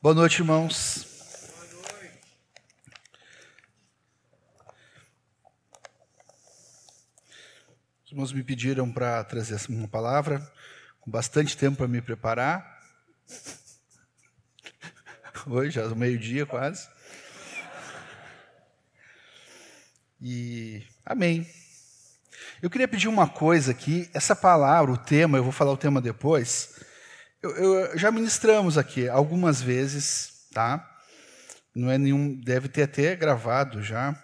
Boa noite, irmãos. Os irmãos me pediram para trazer uma palavra, com bastante tempo para me preparar. Hoje, já é meio-dia quase. E amém. Eu queria pedir uma coisa aqui. Essa palavra, o tema, eu vou falar o tema depois eu, eu, já ministramos aqui algumas vezes, tá? Não é nenhum, deve ter até gravado já.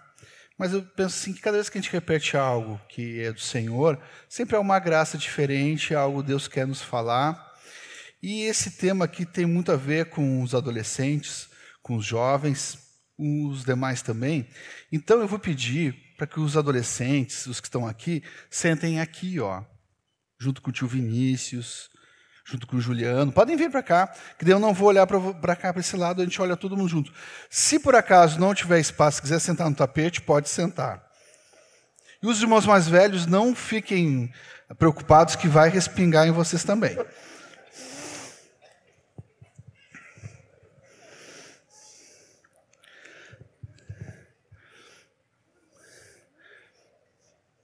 Mas eu penso assim que cada vez que a gente repete algo que é do Senhor, sempre é uma graça diferente, algo Deus quer nos falar. E esse tema aqui tem muito a ver com os adolescentes, com os jovens, os demais também. Então eu vou pedir para que os adolescentes, os que estão aqui, sentem aqui, ó, junto com o tio Vinícius, junto com o Juliano. Podem vir para cá, que daí eu não vou olhar para cá, para esse lado, a gente olha todo mundo junto. Se por acaso não tiver espaço, quiser sentar no tapete, pode sentar. E os irmãos mais velhos, não fiquem preocupados que vai respingar em vocês também.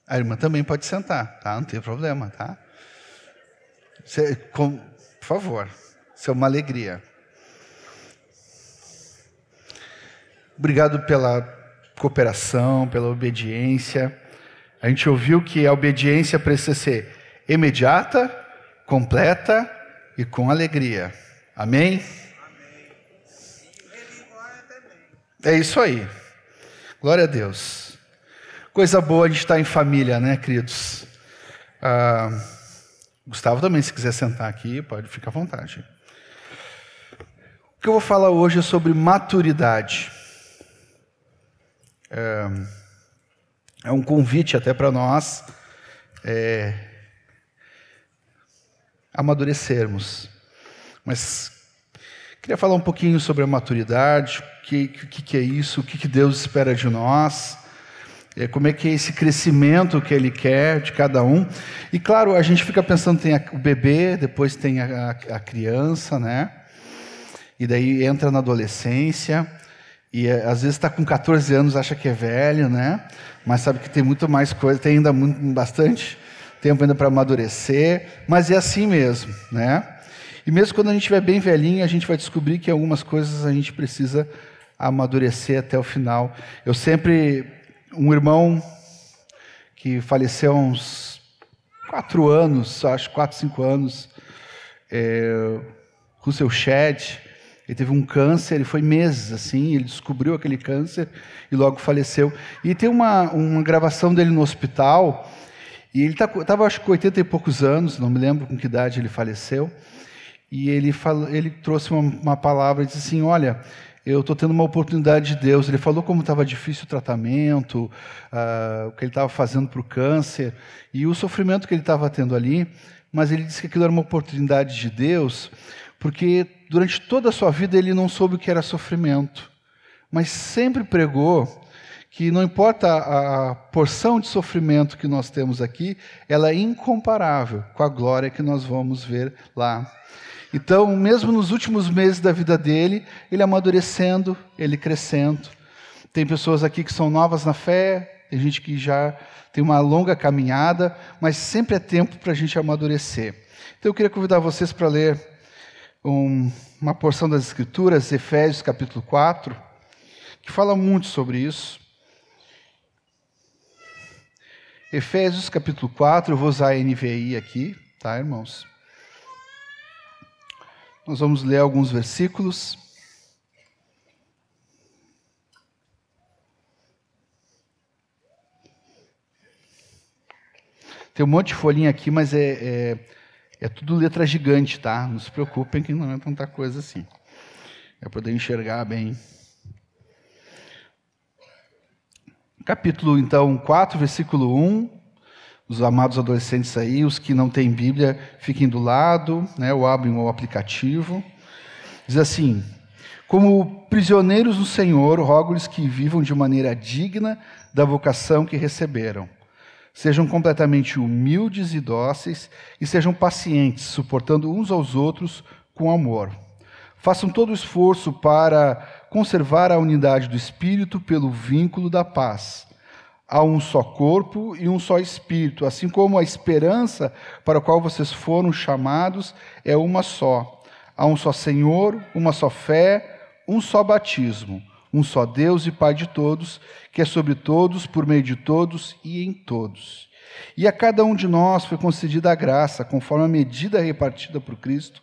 A irmã também pode sentar, tá? Não tem problema, tá? Você, com, por favor, isso é uma alegria. Obrigado pela cooperação, pela obediência. A gente ouviu que a obediência precisa ser imediata, completa e com alegria. Amém? É isso aí. Glória a Deus. Coisa boa gente estar em família, né, queridos? Ah, Gustavo também, se quiser sentar aqui, pode ficar à vontade. O que eu vou falar hoje é sobre maturidade. É, é um convite até para nós é, amadurecermos. Mas queria falar um pouquinho sobre a maturidade, o que, que, que é isso, o que, que Deus espera de nós é, como é que é esse crescimento que ele quer de cada um. E claro, a gente fica pensando, tem o bebê, depois tem a, a, criança, né? E daí entra na adolescência, e é, às vezes está com 14 anos, acha que é velho, né? Mas sabe que tem muito mais coisa, tem ainda muito, bastante tempo ainda para amadurecer, mas é assim mesmo, né? E mesmo quando a gente estiver bem velhinho, a gente vai descobrir que algumas coisas a gente precisa amadurecer até o final. Eu sempre um irmão que faleceu há uns quatro anos, acho quatro, cinco anos, é, Russell Shedd, ele teve um câncer, ele foi meses assim, ele descobriu aquele câncer e logo faleceu. E tem uma, uma gravação dele no hospital, e ele estava, tá, acho que com 80 e poucos anos, não me lembro com que idade ele faleceu, e ele, falou, ele trouxe uma, uma palavra e disse assim: Olha, eu estou tendo uma oportunidade de Deus. Ele falou como estava difícil o tratamento, uh, o que ele estava fazendo para o câncer e o sofrimento que ele estava tendo ali, mas ele disse que aquilo era uma oportunidade de Deus, porque durante toda a sua vida ele não soube o que era sofrimento, mas sempre pregou que não importa a, a porção de sofrimento que nós temos aqui, ela é incomparável com a glória que nós vamos ver lá. Então, mesmo nos últimos meses da vida dele, ele amadurecendo, ele crescendo. Tem pessoas aqui que são novas na fé, tem gente que já tem uma longa caminhada, mas sempre é tempo para a gente amadurecer. Então, eu queria convidar vocês para ler um, uma porção das Escrituras, Efésios capítulo 4, que fala muito sobre isso. Efésios capítulo 4, eu vou usar a NVI aqui, tá, irmãos? Nós vamos ler alguns versículos. Tem um monte de folhinha aqui, mas é, é, é tudo letra gigante, tá? Não se preocupem que não é tanta coisa assim. É poder enxergar bem. Capítulo, então, 4, versículo 1 os amados adolescentes aí, os que não têm Bíblia, fiquem do lado, né, ou abrem o aplicativo. Diz assim: Como prisioneiros do Senhor, rogo-lhes que vivam de maneira digna da vocação que receberam. Sejam completamente humildes e dóceis e sejam pacientes, suportando uns aos outros com amor. Façam todo o esforço para conservar a unidade do espírito pelo vínculo da paz. Há um só corpo e um só espírito, assim como a esperança para a qual vocês foram chamados é uma só. Há um só Senhor, uma só fé, um só batismo, um só Deus e Pai de todos, que é sobre todos, por meio de todos e em todos. E a cada um de nós foi concedida a graça, conforme a medida repartida por Cristo.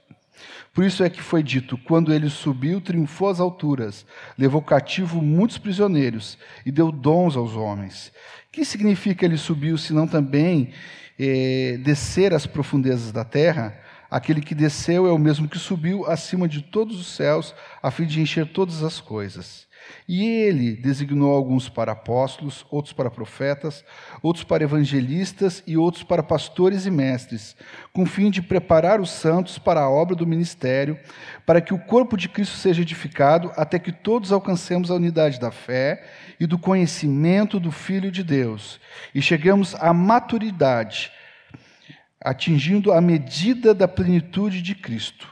Por isso é que foi dito: quando ele subiu, triunfou às alturas, levou cativo muitos prisioneiros e deu dons aos homens. Que significa ele subiu, senão também eh, descer às profundezas da terra? Aquele que desceu é o mesmo que subiu acima de todos os céus, a fim de encher todas as coisas. E ele designou alguns para apóstolos, outros para profetas, outros para evangelistas e outros para pastores e mestres, com o fim de preparar os santos para a obra do ministério, para que o corpo de Cristo seja edificado, até que todos alcancemos a unidade da fé e do conhecimento do Filho de Deus, e cheguemos à maturidade, atingindo a medida da plenitude de Cristo.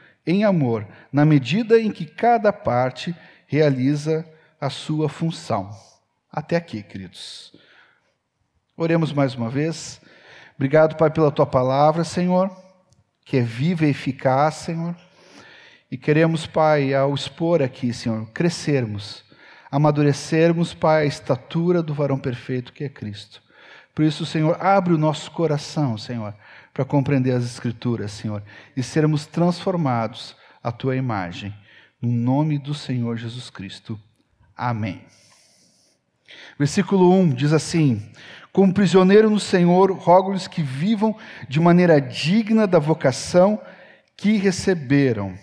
em amor, na medida em que cada parte realiza a sua função. Até aqui, queridos. Oremos mais uma vez. Obrigado, Pai, pela tua palavra, Senhor, que é viva e eficaz, Senhor. E queremos, Pai, ao expor aqui, Senhor, crescermos, amadurecermos, Pai, a estatura do varão perfeito que é Cristo. Por isso, Senhor, abre o nosso coração, Senhor, para compreender as Escrituras, Senhor, e sermos transformados à tua imagem. No nome do Senhor Jesus Cristo. Amém. Versículo 1 diz assim: Como prisioneiro no Senhor, rogo-lhes que vivam de maneira digna da vocação que receberam.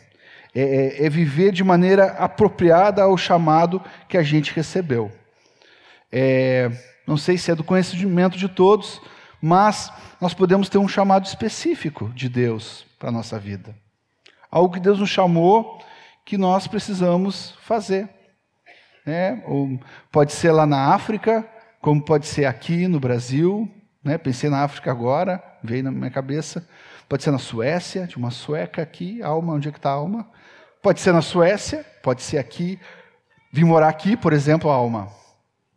É, é, é, viver de maneira apropriada ao chamado que a gente recebeu. É, não sei se é do conhecimento de todos, mas nós podemos ter um chamado específico de Deus para a nossa vida. Algo que Deus nos chamou que nós precisamos fazer. Né? Ou pode ser lá na África, como pode ser aqui no Brasil. Né? Pensei na África agora, veio na minha cabeça. Pode ser na Suécia, de uma sueca aqui, alma, onde é que está a alma? Pode ser na Suécia, pode ser aqui. Vim morar aqui, por exemplo, alma.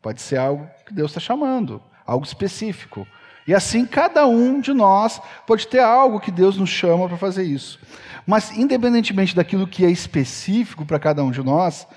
Pode ser algo que Deus está chamando, algo específico. E assim cada um de nós pode ter algo que Deus nos chama para fazer isso. Mas, independentemente daquilo que é específico para cada um de nós,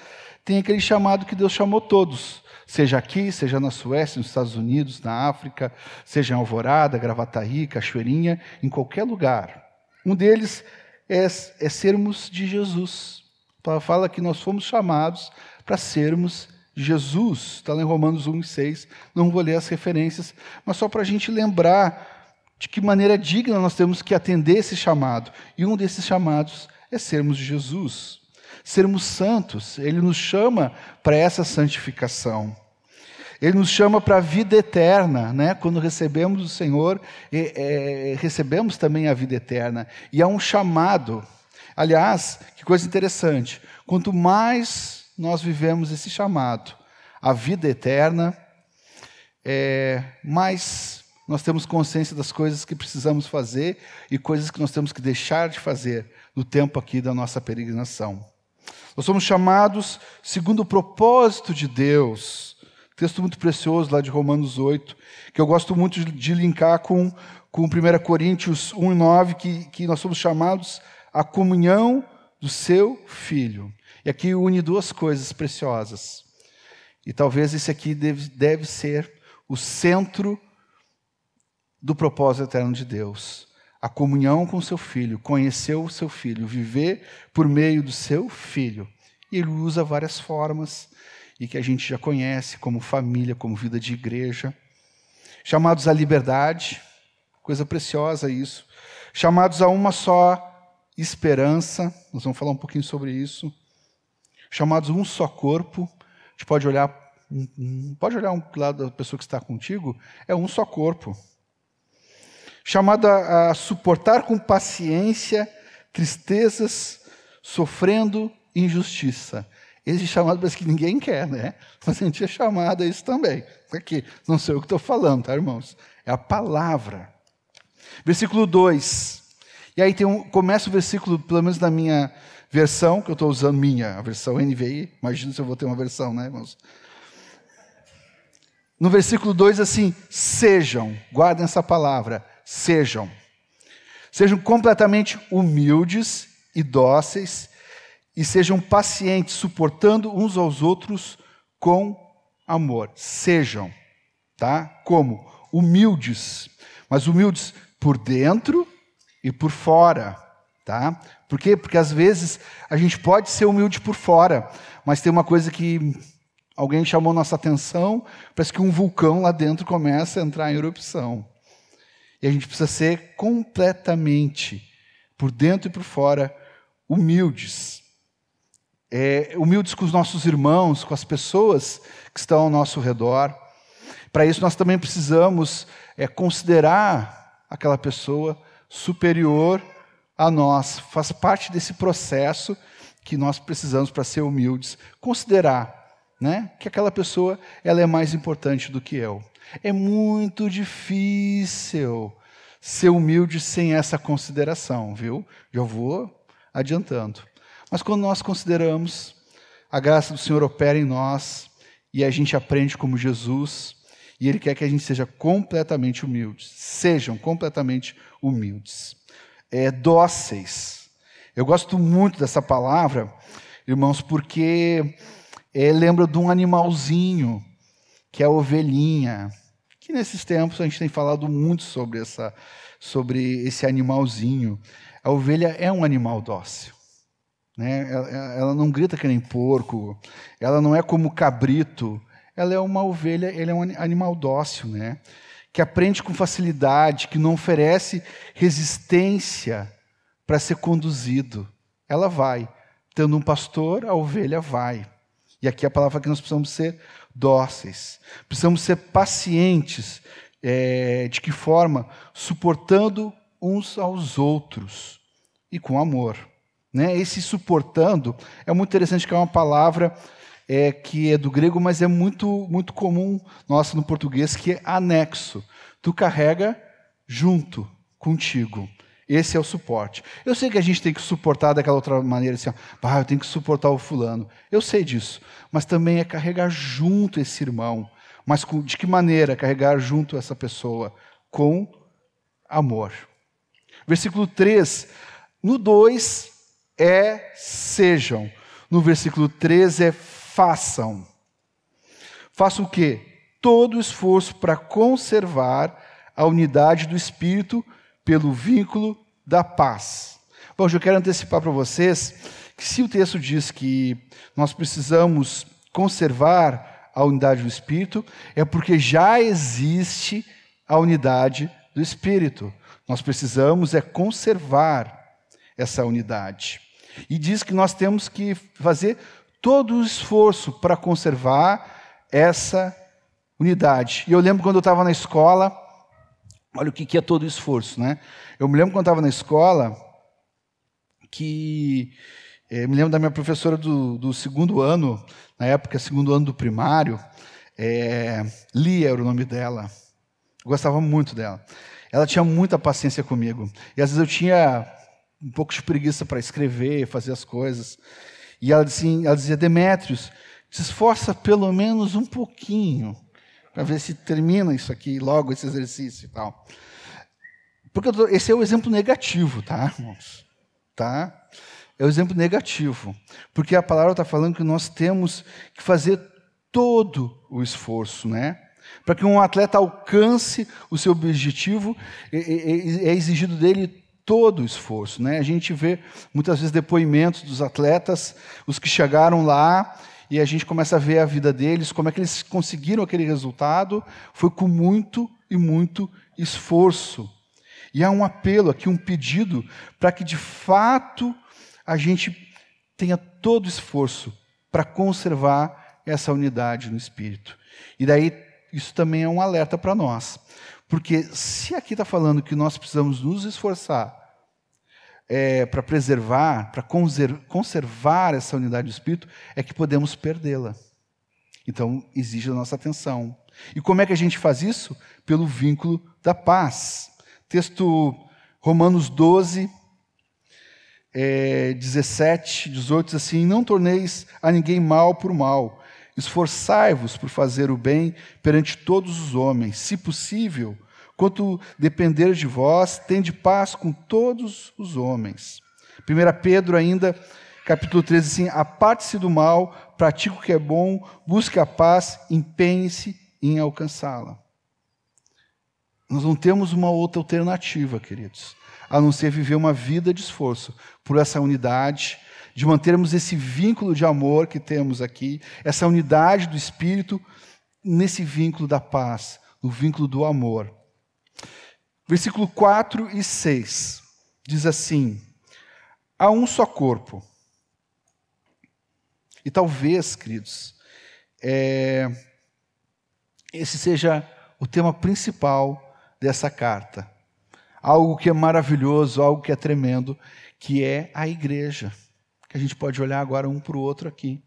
tem aquele chamado que Deus chamou todos. Seja aqui, seja na Suécia, nos Estados Unidos, na África, seja em Alvorada, Gravataí, Cachoeirinha, em qualquer lugar. Um deles é, é sermos de Jesus. Paulo fala que nós fomos chamados para sermos Jesus, está lá em Romanos 1 e 6, não vou ler as referências, mas só para a gente lembrar de que maneira digna nós temos que atender esse chamado. E um desses chamados é sermos Jesus, sermos santos. Ele nos chama para essa santificação. Ele nos chama para a vida eterna, né? Quando recebemos o Senhor, é, é, recebemos também a vida eterna. E há um chamado. Aliás, que coisa interessante. Quanto mais nós vivemos esse chamado, a vida eterna, é, mas nós temos consciência das coisas que precisamos fazer e coisas que nós temos que deixar de fazer no tempo aqui da nossa peregrinação. Nós somos chamados segundo o propósito de Deus. Texto muito precioso lá de Romanos 8, que eu gosto muito de linkar com, com 1 Coríntios 1 e 9, que, que nós somos chamados à comunhão do seu Filho. E aqui une duas coisas preciosas. E talvez esse aqui deve, deve ser o centro do propósito eterno de Deus. A comunhão com seu filho, conhecer o seu filho, viver por meio do seu filho. E ele usa várias formas, e que a gente já conhece, como família, como vida de igreja. Chamados à liberdade, coisa preciosa isso. Chamados a uma só esperança, nós vamos falar um pouquinho sobre isso chamados um só corpo, gente pode olhar, pode olhar um lado da pessoa que está contigo, é um só corpo. Chamado a, a suportar com paciência tristezas, sofrendo injustiça. Esse chamado parece que ninguém quer, né? Mas a gente é chamado a isso também. Aqui, não sei o que estou falando, tá, irmãos? É a palavra. Versículo 2. E aí tem um, começa o versículo, pelo menos na minha versão, que eu estou usando minha, a versão NVI. Imagina se eu vou ter uma versão, né, irmãos? No versículo 2, assim, sejam, guardem essa palavra, sejam. Sejam completamente humildes e dóceis e sejam pacientes, suportando uns aos outros com amor. Sejam, tá? Como? Humildes, mas humildes por dentro e por fora, tá? Por quê? Porque às vezes a gente pode ser humilde por fora, mas tem uma coisa que alguém chamou nossa atenção, parece que um vulcão lá dentro começa a entrar em erupção. E a gente precisa ser completamente, por dentro e por fora, humildes é, humildes com os nossos irmãos, com as pessoas que estão ao nosso redor. Para isso, nós também precisamos é, considerar aquela pessoa superior a nós. Faz parte desse processo que nós precisamos para ser humildes. Considerar né, que aquela pessoa ela é mais importante do que eu. É muito difícil ser humilde sem essa consideração, viu? Já vou adiantando. Mas quando nós consideramos a graça do Senhor opera em nós e a gente aprende como Jesus, e Ele quer que a gente seja completamente humildes, sejam completamente humildes, é, dóceis. Eu gosto muito dessa palavra, irmãos, porque é, lembra de um animalzinho, que é a ovelhinha, que nesses tempos a gente tem falado muito sobre, essa, sobre esse animalzinho. A ovelha é um animal dócil. Né? Ela, ela não grita que nem porco, ela não é como cabrito, ela é uma ovelha, ele é um animal dócil, né? Que aprende com facilidade, que não oferece resistência para ser conduzido. Ela vai. Tendo um pastor, a ovelha vai. E aqui a palavra que nós precisamos ser dóceis, precisamos ser pacientes. É, de que forma? Suportando uns aos outros e com amor. Né? Esse suportando é muito interessante que é uma palavra é, que é do grego, mas é muito, muito comum nossa no português, que é anexo. Tu carrega junto contigo. Esse é o suporte. Eu sei que a gente tem que suportar daquela outra maneira, assim, ah, eu tenho que suportar o fulano. Eu sei disso. Mas também é carregar junto esse irmão. Mas de que maneira carregar junto essa pessoa? Com amor. Versículo 3. No 2, é sejam. No versículo 13 é façam. Façam o quê? Todo o esforço para conservar a unidade do espírito pelo vínculo da paz. Bom, eu quero antecipar para vocês que se o texto diz que nós precisamos conservar a unidade do espírito, é porque já existe a unidade do espírito. Nós precisamos é conservar essa unidade. E diz que nós temos que fazer todo o esforço para conservar essa unidade. E eu lembro quando eu estava na escola, olha o que é todo o esforço, né? Eu me lembro quando estava na escola, que é, me lembro da minha professora do, do, segundo ano, na época, segundo ano do primário, é, Lia era o nome dela. Eu gostava muito dela. Ela tinha muita paciência comigo. E às vezes eu tinha um pouco de preguiça para escrever, fazer as coisas. E ela, assim, ela dizia, Demétrios, se esforça pelo menos um pouquinho para ver se termina isso aqui, logo esse exercício e tal. Porque tô, esse é o exemplo negativo, tá, irmãos? Tá? É o exemplo negativo. Porque a palavra está falando que nós temos que fazer todo o esforço, né? Para que um atleta alcance o seu objetivo, é, é exigido dele todo o esforço. Né? A gente vê muitas vezes depoimentos dos atletas, os que chegaram lá, e a gente começa a ver a vida deles, como é que eles conseguiram aquele resultado, foi com muito e muito esforço. E há um apelo aqui, um pedido, para que de fato a gente tenha todo o esforço para conservar essa unidade no Espírito. E daí, isso também é um alerta para nós. Porque se aqui está falando que nós precisamos nos esforçar é, para preservar, para conservar essa unidade do Espírito, é que podemos perdê-la. Então, exige a nossa atenção. E como é que a gente faz isso? Pelo vínculo da paz. Texto Romanos 12, é, 17, 18 diz assim: Não torneis a ninguém mal por mal, esforçai-vos por fazer o bem perante todos os homens, se possível, quanto depender de vós, tende paz com todos os homens. 1 Pedro ainda, capítulo 13, assim, aparte-se do mal, pratique o que é bom, busque a paz, empenhe-se em alcançá-la. Nós não temos uma outra alternativa, queridos a não ser viver uma vida de esforço por essa unidade, de mantermos esse vínculo de amor que temos aqui, essa unidade do Espírito, nesse vínculo da paz, no vínculo do amor. Versículo 4 e 6 diz assim: há um só corpo. E talvez, queridos, é, esse seja o tema principal dessa carta algo que é maravilhoso, algo que é tremendo, que é a igreja. Que a gente pode olhar agora um para o outro aqui.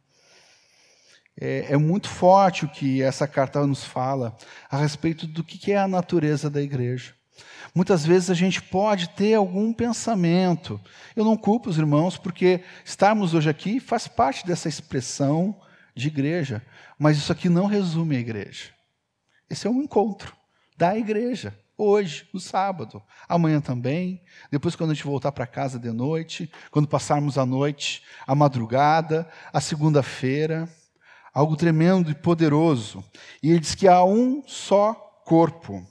É, é, muito forte o que essa carta nos fala a respeito do que é a natureza da igreja. Muitas vezes a gente pode ter algum pensamento. Eu não culpo os irmãos, porque estarmos hoje aqui faz parte dessa expressão de igreja. Mas isso aqui não resume a igreja. Esse é um encontro da igreja hoje, no sábado, amanhã também, depois quando a gente voltar para casa de noite, quando passarmos a noite, a madrugada, a segunda-feira, algo tremendo e poderoso. E ele diz que há um só corpo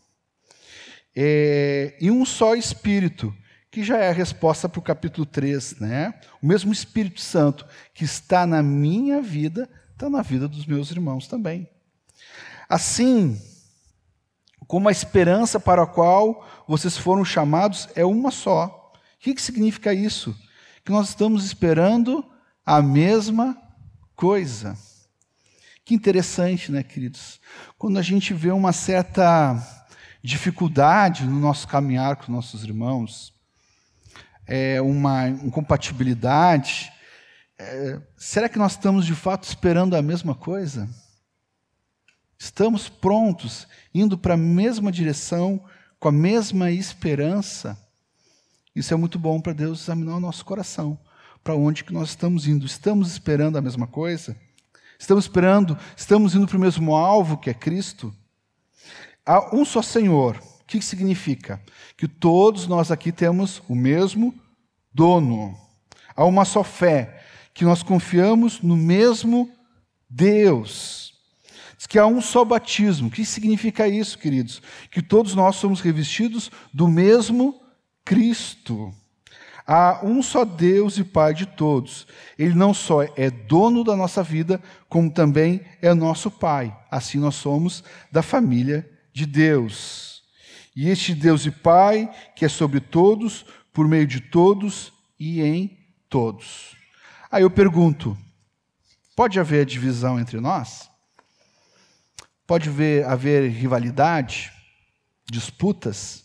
é, e um só espírito, que já é a resposta para o capítulo 3, né? O mesmo Espírito Santo que está na minha vida, está na vida dos meus irmãos também. Assim, como a esperança para a qual vocês foram chamados é uma só. O que, que significa isso? Que nós estamos esperando a mesma coisa. Que interessante, né, queridos? Quando a gente vê uma certa dificuldade no nosso caminhar com nossos irmãos, é uma incompatibilidade, é, será que nós estamos de fato esperando a mesma coisa? Estamos prontos, indo para a mesma direção, com a mesma esperança. Isso é muito bom para Deus examinar o nosso coração. Para onde que nós estamos indo? Estamos esperando a mesma coisa? Estamos esperando, estamos indo para o mesmo alvo que é Cristo? Há um só Senhor. O que significa? Que todos nós aqui temos o mesmo dono. Há uma só fé, que nós confiamos no mesmo Deus. Diz que há um só batismo. O que significa isso, queridos? Que todos nós somos revestidos do mesmo Cristo. Há um só Deus e Pai de todos. Ele não só é dono da nossa vida, como também é nosso Pai. Assim nós somos da família de Deus. E este Deus e Pai, que é sobre todos, por meio de todos e em todos. Aí eu pergunto: pode haver divisão entre nós? Pode ver, haver rivalidade, disputas?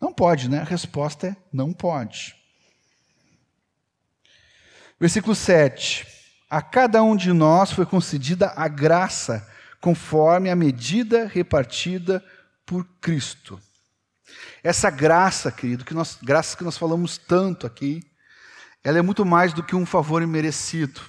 Não pode, né? A resposta é não pode. Versículo 7. A cada um de nós foi concedida a graça conforme a medida repartida por Cristo. Essa graça, querido, que nós, graça que nós falamos tanto aqui, ela é muito mais do que um favor imerecido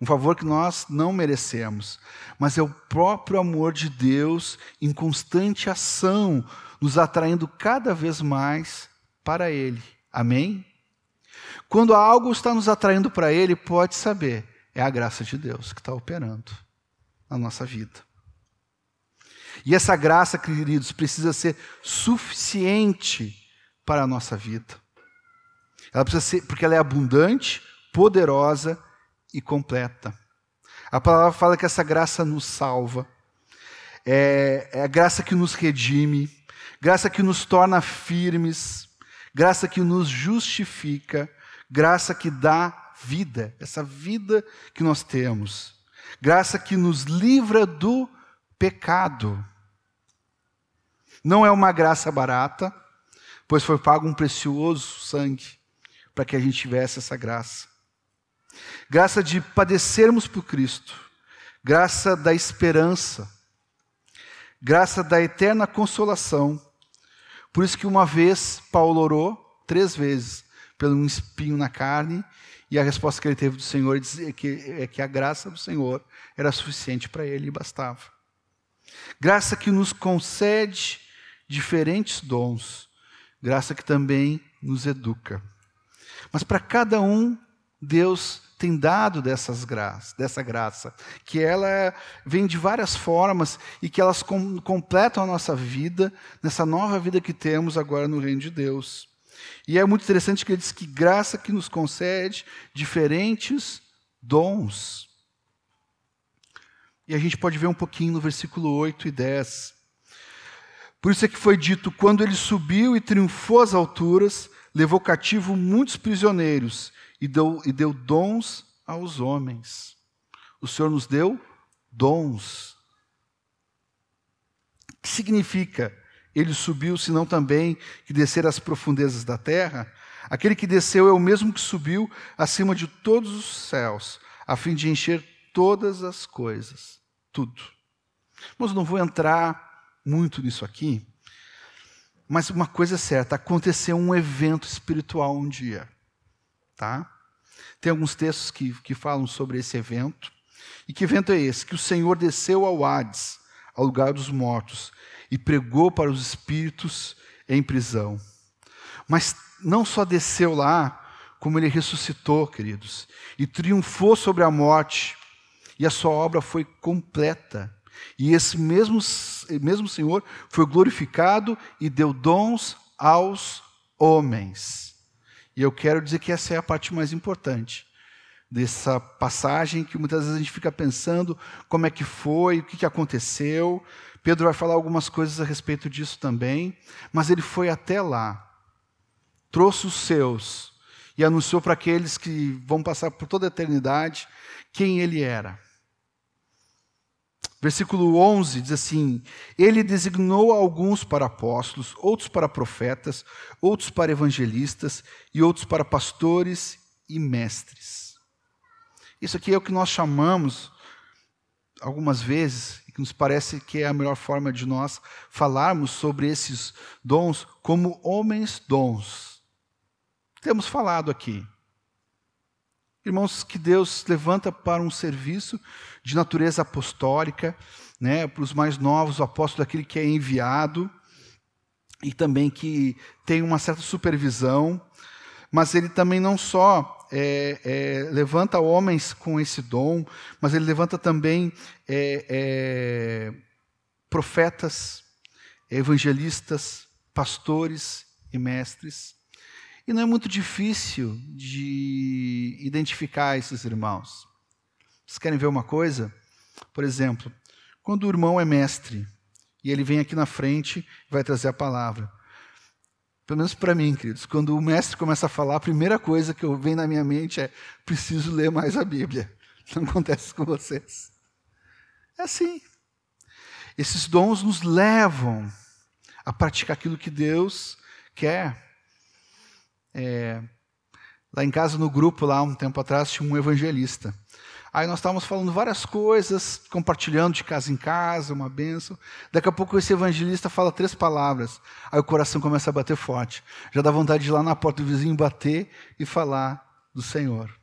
um favor que nós não merecemos, mas é o próprio amor de Deus em constante ação, nos atraindo cada vez mais para Ele. Amém? Quando algo está nos atraindo para Ele, pode saber, é a graça de Deus que está operando na nossa vida. E essa graça, queridos, precisa ser suficiente para a nossa vida. Ela precisa ser, porque ela é abundante, poderosa e completa. A palavra fala que essa graça nos salva, é, é a graça que nos redime, graça que nos torna firmes, graça que nos justifica, graça que dá vida, essa vida que nós temos. graça que nos livra do pecado. Não é uma graça barata, pois foi pago um precioso sangue para que a gente tivesse essa graça. Graça de padecermos por Cristo, graça da esperança, graça da eterna consolação. Por isso que uma vez Paulo orou três vezes pelo um espinho na carne, e a resposta que ele teve do Senhor é que, é que a graça do Senhor era suficiente para ele e bastava. Graça que nos concede diferentes dons, graça que também nos educa. Mas para cada um, Deus tem dado dessas graças, dessa graça, que ela vem de várias formas e que elas com, completam a nossa vida, nessa nova vida que temos agora no reino de Deus. E é muito interessante que ele diz que graça que nos concede diferentes dons. E a gente pode ver um pouquinho no versículo 8 e 10. Por isso é que foi dito: quando ele subiu e triunfou às alturas, levou cativo muitos prisioneiros e deu, e deu dons aos homens. O Senhor nos deu dons. O que significa ele subiu, senão também que descer às profundezas da terra? Aquele que desceu é o mesmo que subiu acima de todos os céus, a fim de encher todas as coisas, tudo. Mas não vou entrar muito nisso aqui, mas uma coisa é certa, aconteceu um evento espiritual um dia, tá? Tem alguns textos que, que falam sobre esse evento. E que evento é esse? Que o Senhor desceu ao Hades, ao lugar dos mortos, e pregou para os espíritos em prisão. Mas não só desceu lá, como ele ressuscitou, queridos, e triunfou sobre a morte, e a sua obra foi completa. E esse mesmo, mesmo Senhor foi glorificado e deu dons aos homens. E eu quero dizer que essa é a parte mais importante dessa passagem, que muitas vezes a gente fica pensando como é que foi, o que aconteceu. Pedro vai falar algumas coisas a respeito disso também, mas ele foi até lá, trouxe os seus e anunciou para aqueles que vão passar por toda a eternidade quem ele era. Versículo 11 diz assim: Ele designou alguns para apóstolos, outros para profetas, outros para evangelistas e outros para pastores e mestres. Isso aqui é o que nós chamamos, algumas vezes, que nos parece que é a melhor forma de nós falarmos sobre esses dons como homens dons. Temos falado aqui. Irmãos, que Deus levanta para um serviço de natureza apostólica, né, para os mais novos, o apóstolo é aquele que é enviado e também que tem uma certa supervisão, mas ele também não só é, é, levanta homens com esse dom, mas ele levanta também é, é profetas, evangelistas, pastores e mestres. E não é muito difícil de identificar esses irmãos. Vocês querem ver uma coisa? Por exemplo, quando o irmão é mestre e ele vem aqui na frente e vai trazer a palavra. Pelo menos para mim, queridos, quando o mestre começa a falar, a primeira coisa que vem na minha mente é: preciso ler mais a Bíblia. Não acontece com vocês. É assim. Esses dons nos levam a praticar aquilo que Deus quer. É, lá em casa, no grupo, lá um tempo atrás, tinha um evangelista. Aí nós estávamos falando várias coisas, compartilhando de casa em casa, uma benção. Daqui a pouco esse evangelista fala três palavras. Aí o coração começa a bater forte. Já dá vontade de ir lá na porta do vizinho bater e falar do Senhor.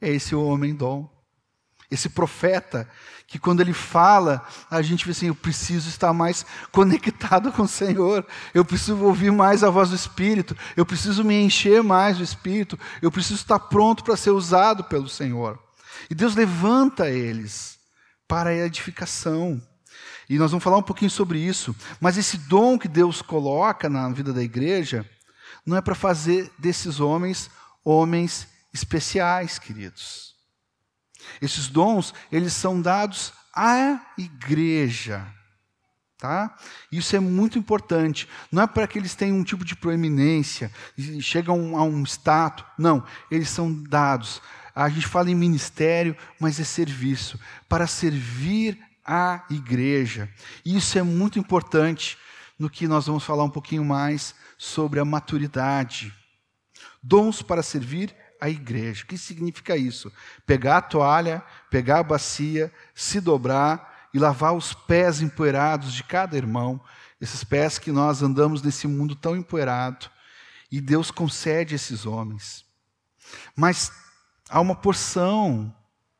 É esse o homem dom. Esse profeta que quando ele fala, a gente vê assim, eu preciso estar mais conectado com o Senhor, eu preciso ouvir mais a voz do Espírito, eu preciso me encher mais do Espírito, eu preciso estar pronto para ser usado pelo Senhor. E Deus levanta eles para a edificação. E nós vamos falar um pouquinho sobre isso, mas esse dom que Deus coloca na vida da igreja não é para fazer desses homens homens especiais, queridos. Esses dons, eles são dados à igreja. Tá? Isso é muito importante. Não é para que eles tenham um tipo de proeminência, chegam a um status. Não, eles são dados. a gente fala em ministério, mas é serviço para servir a igreja. Isso é muito importante no que nós vamos falar um pouquinho mais sobre a maturidade. Dons para servir a igreja. O que significa isso? Pegar a toalha, pegar a bacia, se dobrar e lavar os pés empoeirados de cada irmão, esses pés que nós andamos nesse mundo tão empoeirado, e Deus concede esses homens. Mas há uma porção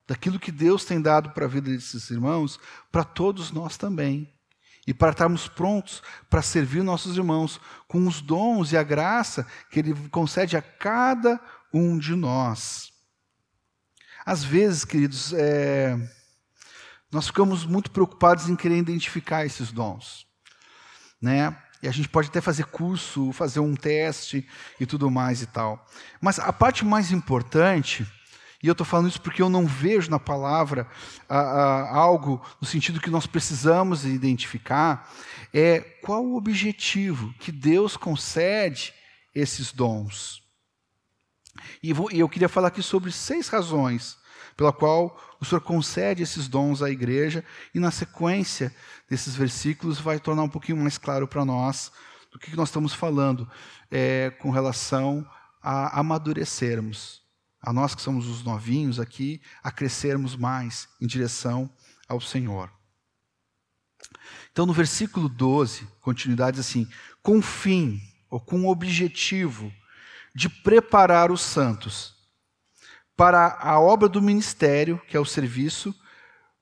daquilo que Deus tem dado para a vida desses irmãos, para todos nós também e para estarmos prontos para servir nossos irmãos com os dons e a graça que Ele concede a cada um de nós. Às vezes, queridos, é, nós ficamos muito preocupados em querer identificar esses dons, né? E a gente pode até fazer curso, fazer um teste e tudo mais e tal. Mas a parte mais importante e eu estou falando isso porque eu não vejo na palavra ah, ah, algo no sentido que nós precisamos identificar, é qual o objetivo que Deus concede esses dons. E, eu queria falar aqui sobre seis razões pela qual o Senhor concede esses dons à igreja, e na sequência desses versículos vai tornar um pouquinho mais claro para nós do que nós estamos falando é, com relação a amadurecermos a nós que somos os novinhos aqui, a crescermos mais em direção ao Senhor. Então, no versículo 12, continuidade assim: com fim, ou com objetivo, de preparar os santos para a obra do ministério, que é o serviço,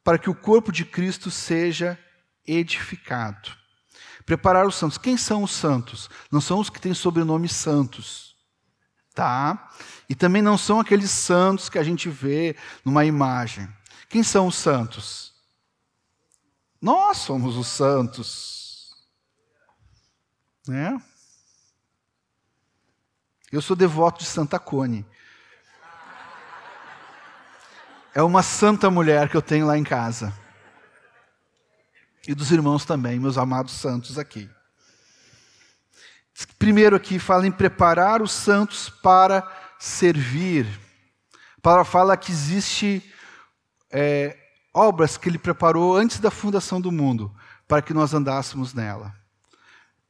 para que o corpo de Cristo seja edificado. Preparar os santos. Quem são os santos? Não são os que têm sobrenome santos. Tá? E também não são aqueles santos que a gente vê numa imagem. Quem são os santos? Nós somos os santos. Né? Eu sou devoto de Santa Cone. É uma santa mulher que eu tenho lá em casa. E dos irmãos também, meus amados santos aqui. Primeiro aqui fala em preparar os santos para servir. A palavra fala que existe é, obras que ele preparou antes da fundação do mundo para que nós andássemos nela.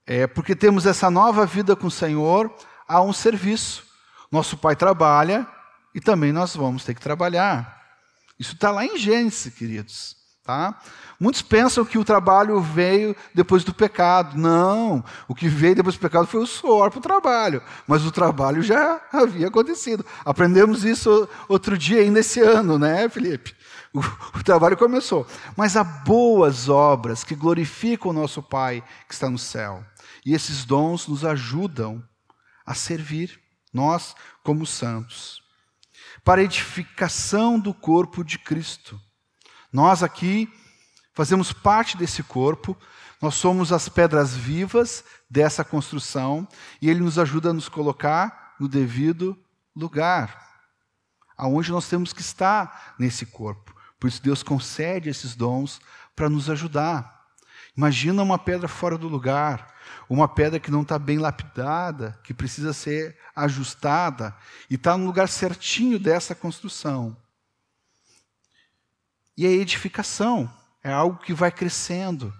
É, porque temos essa nova vida com o Senhor, há um serviço. Nosso pai trabalha e também nós vamos ter que trabalhar. Isso está lá em Gênesis, queridos. Tá? Muitos pensam que o trabalho veio depois do pecado. Não, o que veio depois do pecado foi o suor para o trabalho, mas o trabalho já havia acontecido. Aprendemos isso outro dia, ainda esse ano, né, Felipe? O, o trabalho começou. Mas há boas obras que glorificam o nosso Pai que está no céu. E esses dons nos ajudam a servir, nós como santos, para a edificação do corpo de Cristo. Nós aqui fazemos parte desse corpo, nós somos as pedras vivas dessa construção e ele nos ajuda a nos colocar no devido lugar, aonde nós temos que estar nesse corpo. Por isso Deus concede esses dons para nos ajudar. Imagina uma pedra fora do lugar, uma pedra que não está bem lapidada, que precisa ser ajustada e está no lugar certinho dessa construção. E a edificação é algo que vai crescendo.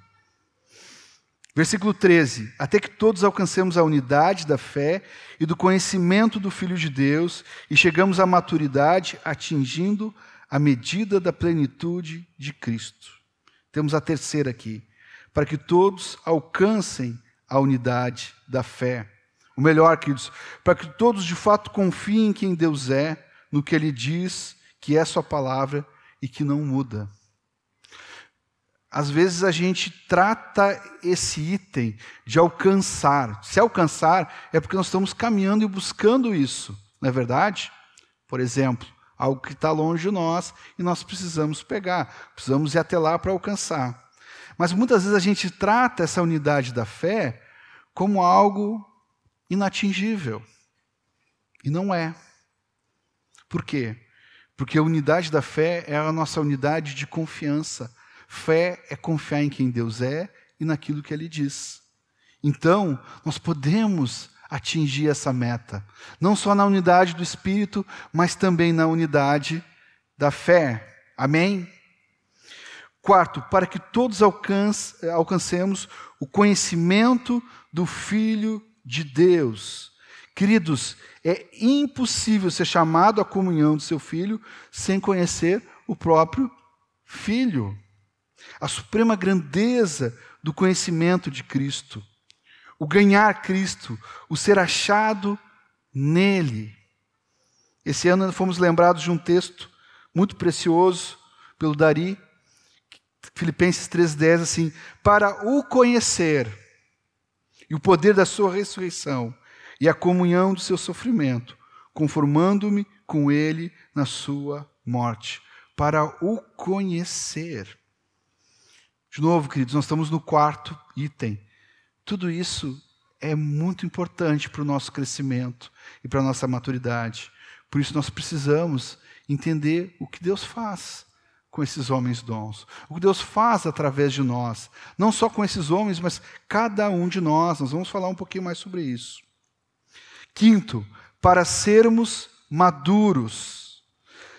Versículo 13: Até que todos alcancemos a unidade da fé e do conhecimento do Filho de Deus e chegamos à maturidade, atingindo a medida da plenitude de Cristo. Temos a terceira aqui, para que todos alcancem a unidade da fé. O melhor, queridos, para que todos de fato confiem em quem Deus é, no que Ele diz, que é Sua palavra e que não muda às vezes a gente trata esse item de alcançar. Se alcançar, é porque nós estamos caminhando e buscando isso, não é verdade? Por exemplo, algo que está longe de nós e nós precisamos pegar, precisamos ir até lá para alcançar. Mas muitas vezes a gente trata essa unidade da fé como algo inatingível. E não é. Por quê? Porque a unidade da fé é a nossa unidade de confiança Fé é confiar em quem Deus é e naquilo que Ele diz. Então, nós podemos atingir essa meta. Não só na unidade do Espírito, mas também na unidade da fé. Amém? Quarto, para que todos alcance, alcancemos o conhecimento do Filho de Deus. Queridos, é impossível ser chamado à comunhão do seu filho sem conhecer o próprio filho. A suprema grandeza do conhecimento de Cristo, o ganhar Cristo, o ser achado nele. Esse ano fomos lembrados de um texto muito precioso pelo Dari, Filipenses 3,10, assim: para o conhecer e o poder da sua ressurreição e a comunhão do seu sofrimento, conformando-me com ele na sua morte, para o conhecer. De novo, queridos, nós estamos no quarto item. Tudo isso é muito importante para o nosso crescimento e para a nossa maturidade. Por isso, nós precisamos entender o que Deus faz com esses homens dons. O que Deus faz através de nós. Não só com esses homens, mas cada um de nós. Nós vamos falar um pouquinho mais sobre isso. Quinto, para sermos maduros.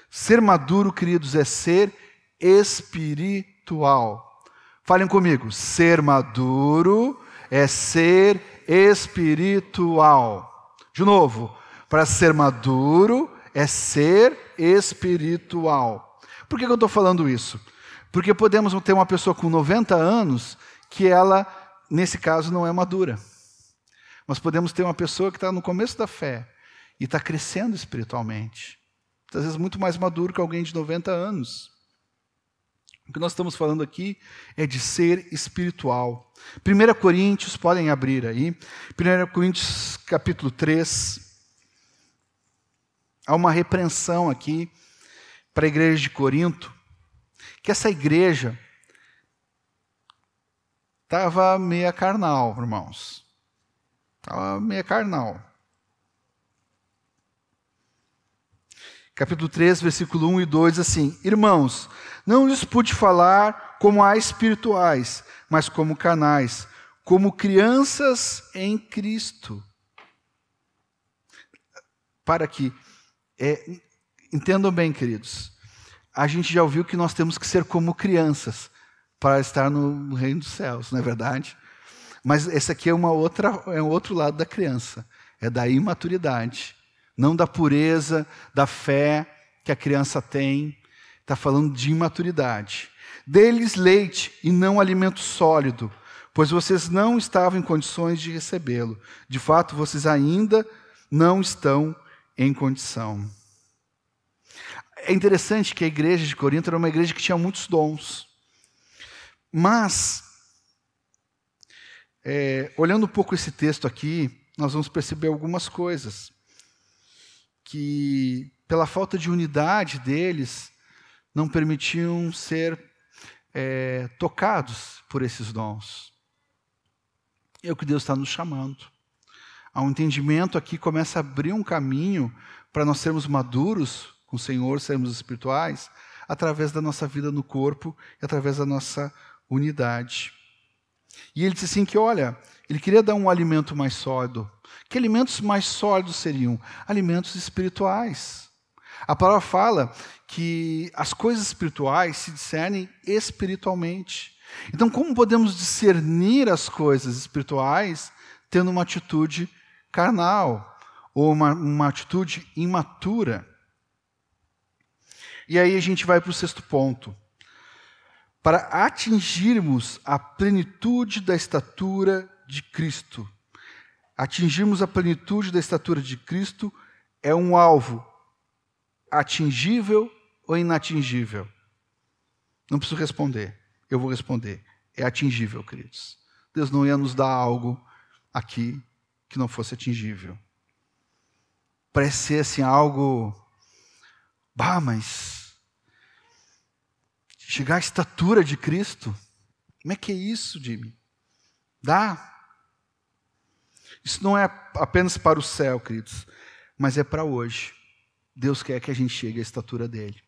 Ser maduro, queridos, é ser espiritual. Falem comigo. Ser maduro é ser espiritual. De novo, para ser maduro é ser espiritual. Por que eu estou falando isso? Porque podemos ter uma pessoa com 90 anos que ela, nesse caso, não é madura. Mas podemos ter uma pessoa que está no começo da fé e está crescendo espiritualmente. Às vezes muito mais maduro que alguém de 90 anos. O que nós estamos falando aqui é de ser espiritual. 1 Coríntios, podem abrir aí. 1 Coríntios capítulo 3. Há uma repreensão aqui para a igreja de Corinto, que essa igreja estava meia carnal, irmãos. Estava meia carnal. Capítulo 3, versículo 1 e 2, assim: Irmãos, não lhes pude falar como a espirituais, mas como canais, como crianças em Cristo. Para que é, Entendam bem, queridos. A gente já ouviu que nós temos que ser como crianças para estar no reino dos céus, não é verdade? Mas esse aqui é uma outra, é um outro lado da criança, é da imaturidade, não da pureza, da fé que a criança tem. Está falando de imaturidade. Deles leite e não alimento sólido, pois vocês não estavam em condições de recebê-lo. De fato, vocês ainda não estão em condição. É interessante que a igreja de Corinto era uma igreja que tinha muitos dons. Mas, é, olhando um pouco esse texto aqui, nós vamos perceber algumas coisas. Que, pela falta de unidade deles, não permitiam ser é, tocados por esses dons. É o que Deus está nos chamando. Há um entendimento aqui começa a abrir um caminho para nós sermos maduros com o Senhor, sermos espirituais, através da nossa vida no corpo e através da nossa unidade. E ele disse assim que, olha, ele queria dar um alimento mais sólido. Que alimentos mais sólidos seriam? Alimentos espirituais. A palavra fala que as coisas espirituais se discernem espiritualmente. Então, como podemos discernir as coisas espirituais tendo uma atitude carnal ou uma, uma atitude imatura? E aí a gente vai para o sexto ponto. Para atingirmos a plenitude da estatura de Cristo. Atingirmos a plenitude da estatura de Cristo é um alvo atingível ou inatingível? Não preciso responder, eu vou responder. É atingível, queridos. Deus não ia nos dar algo aqui que não fosse atingível. Parece ser assim algo. Bah, mas chegar à estatura de Cristo. Como é que é isso, Jimmy? Dá. Isso não é apenas para o céu, queridos, mas é para hoje. Deus quer que a gente chegue à estatura dele.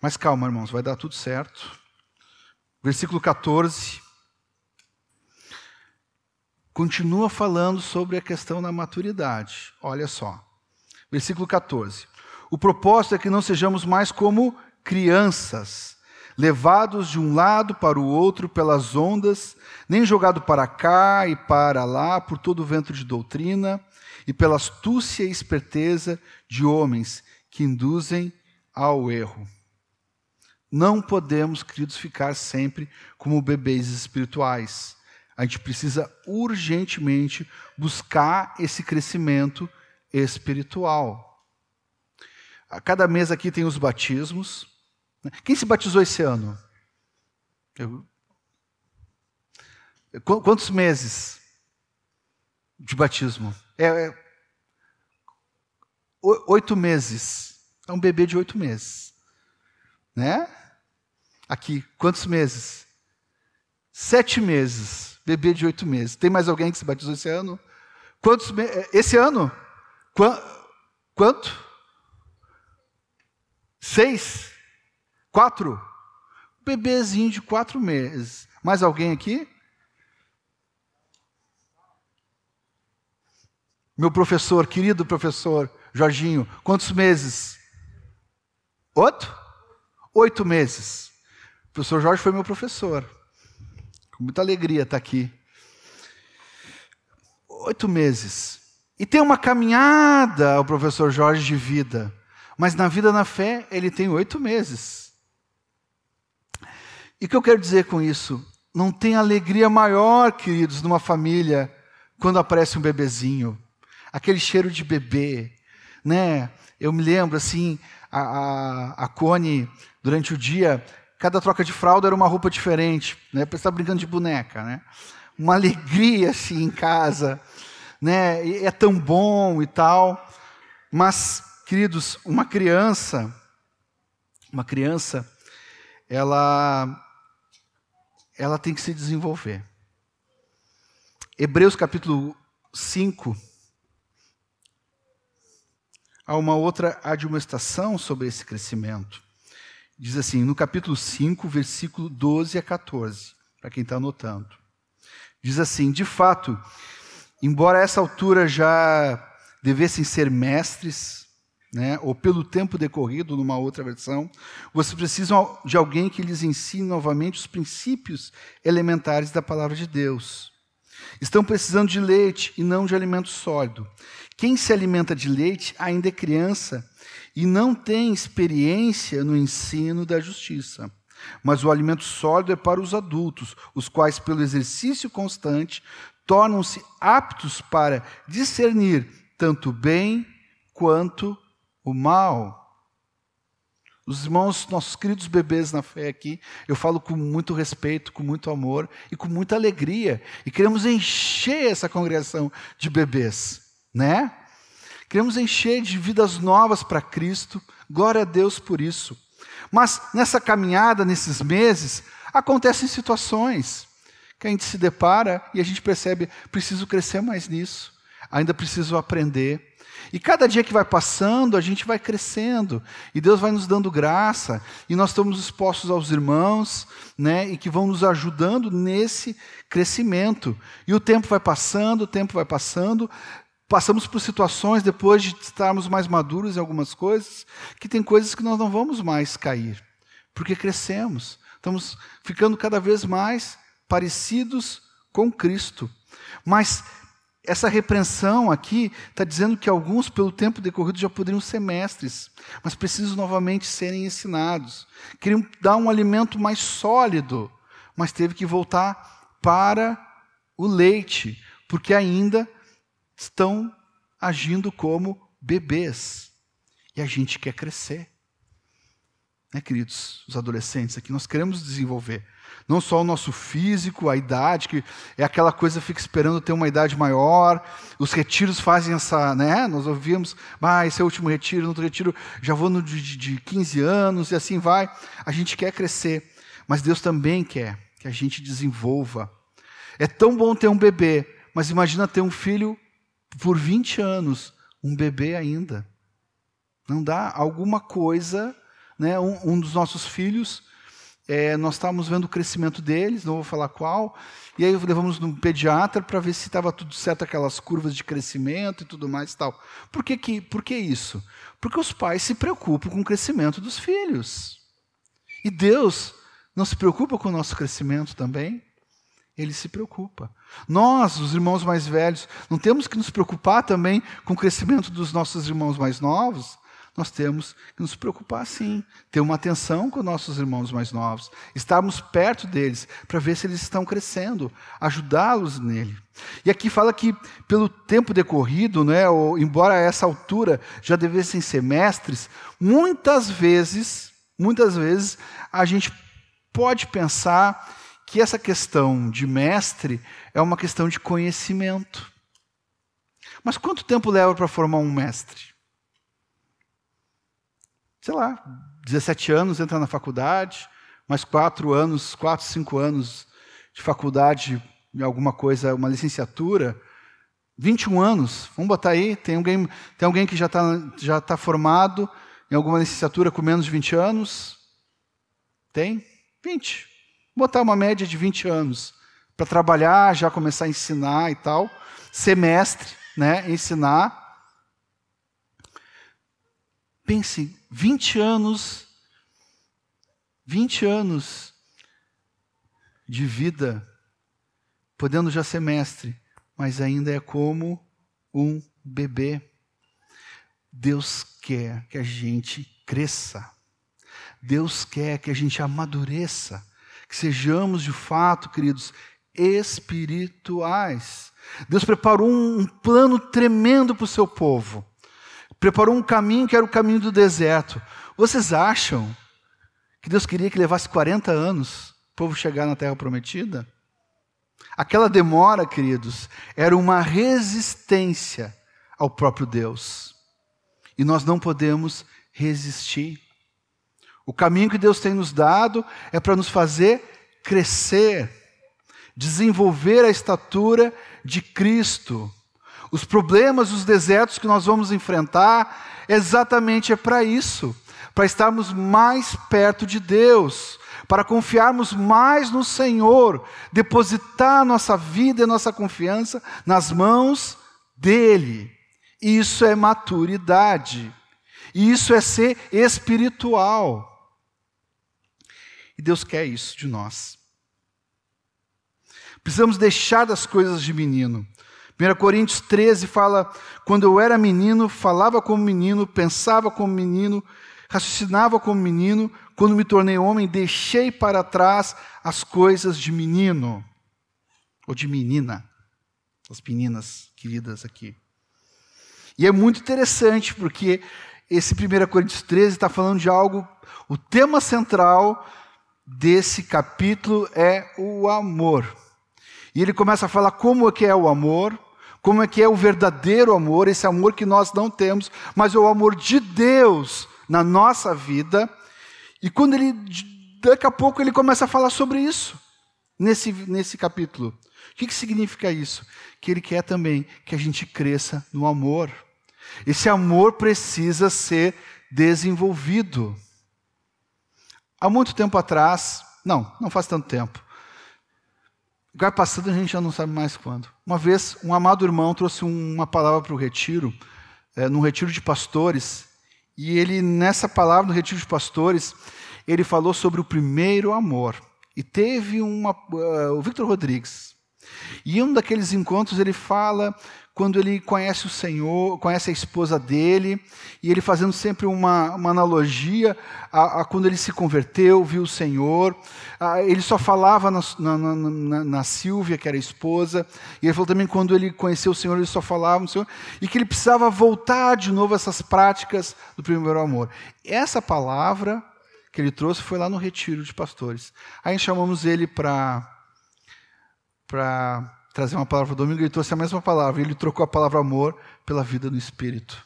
Mas calma, irmãos, vai dar tudo certo. Versículo 14. continua falando sobre a questão da maturidade. Olha só. Versículo 14. O propósito é que não sejamos mais como crianças, levados de um lado para o outro pelas ondas, nem jogado para cá e para lá por todo o vento de doutrina e pela astúcia e esperteza de homens que induzem ao erro. Não podemos, queridos, ficar sempre como bebês espirituais. A gente precisa urgentemente buscar esse crescimento espiritual. A cada mês aqui tem os batismos. Quem se batizou esse ano? Eu... Quantos meses de batismo? É, é, oito meses. É um bebê de oito meses. Né? Aqui, quantos meses? Sete meses. Bebê de oito meses. Tem mais alguém que se batizou esse ano? Quantos meses? Esse ano? Quanto? Seis? Quatro? Bebezinho de quatro meses. Mais alguém aqui? Meu professor, querido professor Jorginho, quantos meses? Oito? Oito meses. O professor Jorge foi meu professor. Com muita alegria estar aqui. Oito meses. E tem uma caminhada o professor Jorge de vida. Mas na vida na fé, ele tem oito meses. E o que eu quero dizer com isso? Não tem alegria maior, queridos, numa família, quando aparece um bebezinho aquele cheiro de bebê, né? Eu me lembro assim, a, a, a Cone, durante o dia, cada troca de fralda era uma roupa diferente, né? Para estar brincando de boneca, né? Uma alegria assim em casa, né? E é tão bom e tal. Mas, queridos, uma criança, uma criança, ela ela tem que se desenvolver. Hebreus capítulo 5, há uma outra admoestação sobre esse crescimento. Diz assim, no capítulo 5, versículo 12 a 14, para quem está anotando. Diz assim: De fato, embora a essa altura já devessem ser mestres, né, ou pelo tempo decorrido, numa outra versão, vocês precisam de alguém que lhes ensine novamente os princípios elementares da palavra de Deus. Estão precisando de leite e não de alimento sólido. Quem se alimenta de leite ainda é criança e não tem experiência no ensino da justiça. Mas o alimento sólido é para os adultos, os quais, pelo exercício constante, tornam-se aptos para discernir tanto bem quanto o mal. Os irmãos, nossos queridos bebês na fé aqui, eu falo com muito respeito, com muito amor e com muita alegria. E queremos encher essa congregação de bebês né? Queremos encher de vidas novas para Cristo, glória a Deus por isso. Mas nessa caminhada, nesses meses, acontecem situações que a gente se depara e a gente percebe, preciso crescer mais nisso, ainda preciso aprender. E cada dia que vai passando, a gente vai crescendo, e Deus vai nos dando graça, e nós estamos expostos aos irmãos, né, e que vão nos ajudando nesse crescimento. E o tempo vai passando, o tempo vai passando, Passamos por situações, depois de estarmos mais maduros em algumas coisas, que tem coisas que nós não vamos mais cair, porque crescemos, estamos ficando cada vez mais parecidos com Cristo. Mas essa repreensão aqui está dizendo que alguns, pelo tempo decorrido, já poderiam ser mestres, mas precisam novamente serem ensinados. Queriam dar um alimento mais sólido, mas teve que voltar para o leite, porque ainda estão agindo como bebês. E a gente quer crescer. Né, queridos, os adolescentes aqui, nós queremos desenvolver. Não só o nosso físico, a idade, que é aquela coisa fica esperando ter uma idade maior. Os retiros fazem essa, né? Nós ouvimos, ah, esse é o último retiro, no outro retiro já vou no de, de 15 anos, e assim vai. A gente quer crescer, mas Deus também quer que a gente desenvolva. É tão bom ter um bebê, mas imagina ter um filho por 20 anos, um bebê ainda. Não dá alguma coisa, né? Um, um dos nossos filhos, é, nós estávamos vendo o crescimento deles, não vou falar qual, e aí levamos no pediatra para ver se estava tudo certo, aquelas curvas de crescimento e tudo mais e tal. Por que, que, por que isso? Porque os pais se preocupam com o crescimento dos filhos. E Deus não se preocupa com o nosso crescimento também? Ele se preocupa. Nós, os irmãos mais velhos, não temos que nos preocupar também com o crescimento dos nossos irmãos mais novos? Nós temos que nos preocupar sim, ter uma atenção com nossos irmãos mais novos, estarmos perto deles para ver se eles estão crescendo, ajudá-los nele. E aqui fala que pelo tempo decorrido, né, ou, embora a essa altura já devessem ser mestres, muitas vezes, muitas vezes a gente pode pensar que essa questão de mestre é uma questão de conhecimento. Mas quanto tempo leva para formar um mestre? Sei lá, 17 anos entra na faculdade, mais quatro anos, quatro, cinco anos de faculdade em alguma coisa, uma licenciatura, 21 anos, vamos botar aí, tem alguém, tem alguém que já está já tá formado em alguma licenciatura com menos de 20 anos? Tem? 20 botar uma média de 20 anos para trabalhar, já começar a ensinar e tal, semestre, né, ensinar. Pense, 20 anos, 20 anos de vida, podendo já ser mestre, mas ainda é como um bebê. Deus quer que a gente cresça. Deus quer que a gente amadureça que sejamos de fato, queridos, espirituais. Deus preparou um plano tremendo para o seu povo. Preparou um caminho que era o caminho do deserto. Vocês acham que Deus queria que levasse 40 anos o povo chegar na terra prometida? Aquela demora, queridos, era uma resistência ao próprio Deus. E nós não podemos resistir. O caminho que Deus tem nos dado é para nos fazer crescer, desenvolver a estatura de Cristo. Os problemas, os desertos que nós vamos enfrentar, exatamente é para isso, para estarmos mais perto de Deus, para confiarmos mais no Senhor, depositar nossa vida e nossa confiança nas mãos dele. Isso é maturidade. Isso é ser espiritual. E Deus quer isso de nós. Precisamos deixar das coisas de menino. 1 Coríntios 13 fala: Quando eu era menino, falava como menino, pensava como menino, raciocinava como menino. Quando me tornei homem, deixei para trás as coisas de menino. Ou de menina. As meninas queridas aqui. E é muito interessante, porque esse 1 Coríntios 13 está falando de algo, o tema central desse capítulo é o amor. E ele começa a falar como é que é o amor, como é que é o verdadeiro amor, esse amor que nós não temos, mas é o amor de Deus na nossa vida. E quando ele daqui a pouco ele começa a falar sobre isso nesse nesse capítulo. O que, que significa isso? Que ele quer também que a gente cresça no amor. Esse amor precisa ser desenvolvido. Há muito tempo atrás, não, não faz tanto tempo. Vai passando, a gente já não sabe mais quando. Uma vez, um amado irmão trouxe uma palavra para o retiro, é, num retiro de pastores, e ele, nessa palavra, no retiro de pastores, ele falou sobre o primeiro amor. E teve uma. Uh, o Victor Rodrigues. E em um daqueles encontros ele fala quando ele conhece o Senhor, conhece a esposa dele, e ele fazendo sempre uma, uma analogia a, a, quando ele se converteu, viu o Senhor. A, ele só falava na, na, na, na, Silvia, que era a esposa, e ele falou também quando ele conheceu o Senhor, ele só falava no Senhor, e que ele precisava voltar de novo a essas práticas do primeiro amor. Essa palavra que ele trouxe foi lá no retiro de pastores. Aí chamamos ele para para trazer uma palavra do domingo, ele trouxe a mesma palavra. Ele trocou a palavra amor pela vida no Espírito.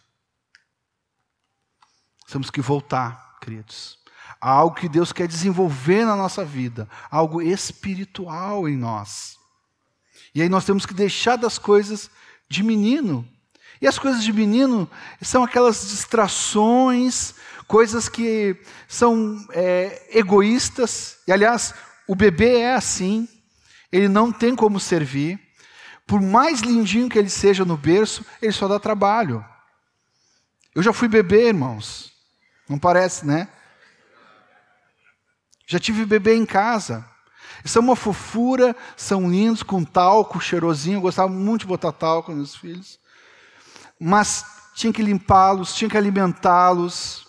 Temos que voltar, queridos. a algo que Deus quer desenvolver na nossa vida, algo espiritual em nós. E aí nós temos que deixar das coisas de menino E as coisas de menino são aquelas distrações, coisas que são é, egoístas. E, aliás, o bebê é assim, ele não tem como servir. Por mais lindinho que ele seja no berço, ele só dá trabalho. Eu já fui bebê, irmãos. Não parece, né? Já tive bebê em casa. São uma fofura, são lindos, com talco, cheirosinho. Eu gostava muito de botar talco nos filhos. Mas tinha que limpá-los, tinha que alimentá-los,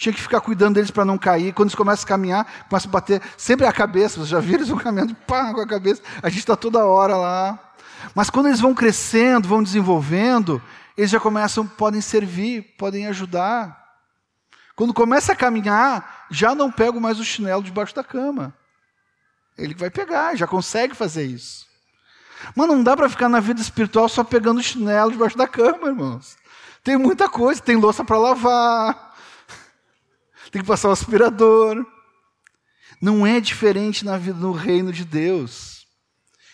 tinha que ficar cuidando deles para não cair. Quando eles começam a caminhar, começam a bater sempre a cabeça. Vocês já viram eles vão caminhando pá, com a cabeça? A gente está toda hora lá. Mas quando eles vão crescendo, vão desenvolvendo, eles já começam, podem servir, podem ajudar. Quando começa a caminhar, já não pego mais o chinelo debaixo da cama. Ele vai pegar, já consegue fazer isso. Mas não dá para ficar na vida espiritual só pegando chinelo debaixo da cama, irmãos. Tem muita coisa, tem louça para lavar, tem que passar o aspirador. Não é diferente na vida no reino de Deus.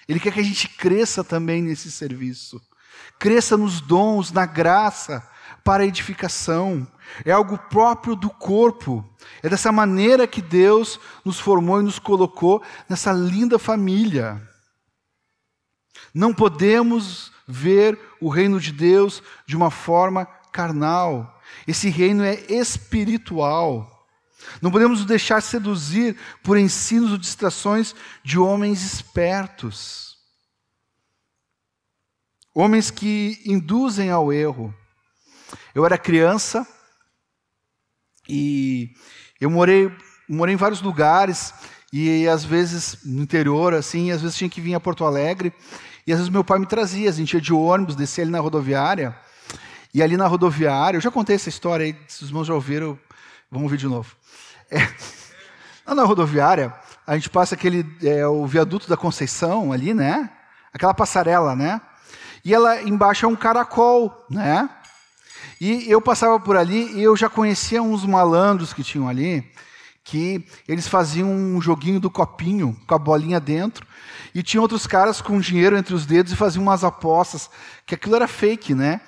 Ele quer que a gente cresça também nesse serviço. Cresça nos dons, na graça, para a edificação. É algo próprio do corpo. É dessa maneira que Deus nos formou e nos colocou nessa linda família. Não podemos ver o reino de Deus de uma forma carnal. Esse reino é espiritual. Não podemos nos deixar seduzir por ensinos ou distrações de homens espertos. Homens que induzem ao erro. Eu era criança e eu morei, morei em vários lugares e às vezes no interior, assim, às vezes tinha que vir a Porto Alegre e às vezes meu pai me trazia, a gente ia de ônibus, descia ali na rodoviária e ali na rodoviária, eu já contei essa história aí, se os irmãos já ouviram, vamos ouvir de novo. É, lá na rodoviária, a gente passa aquele, é, o viaduto da Conceição ali, né? Aquela passarela, né? E ela embaixo é um caracol, né? E eu passava por ali e eu já conhecia uns malandros que tinham ali, que eles faziam um joguinho do copinho com a bolinha dentro, e tinha outros caras com dinheiro entre os dedos e faziam umas apostas, que aquilo era fake, né?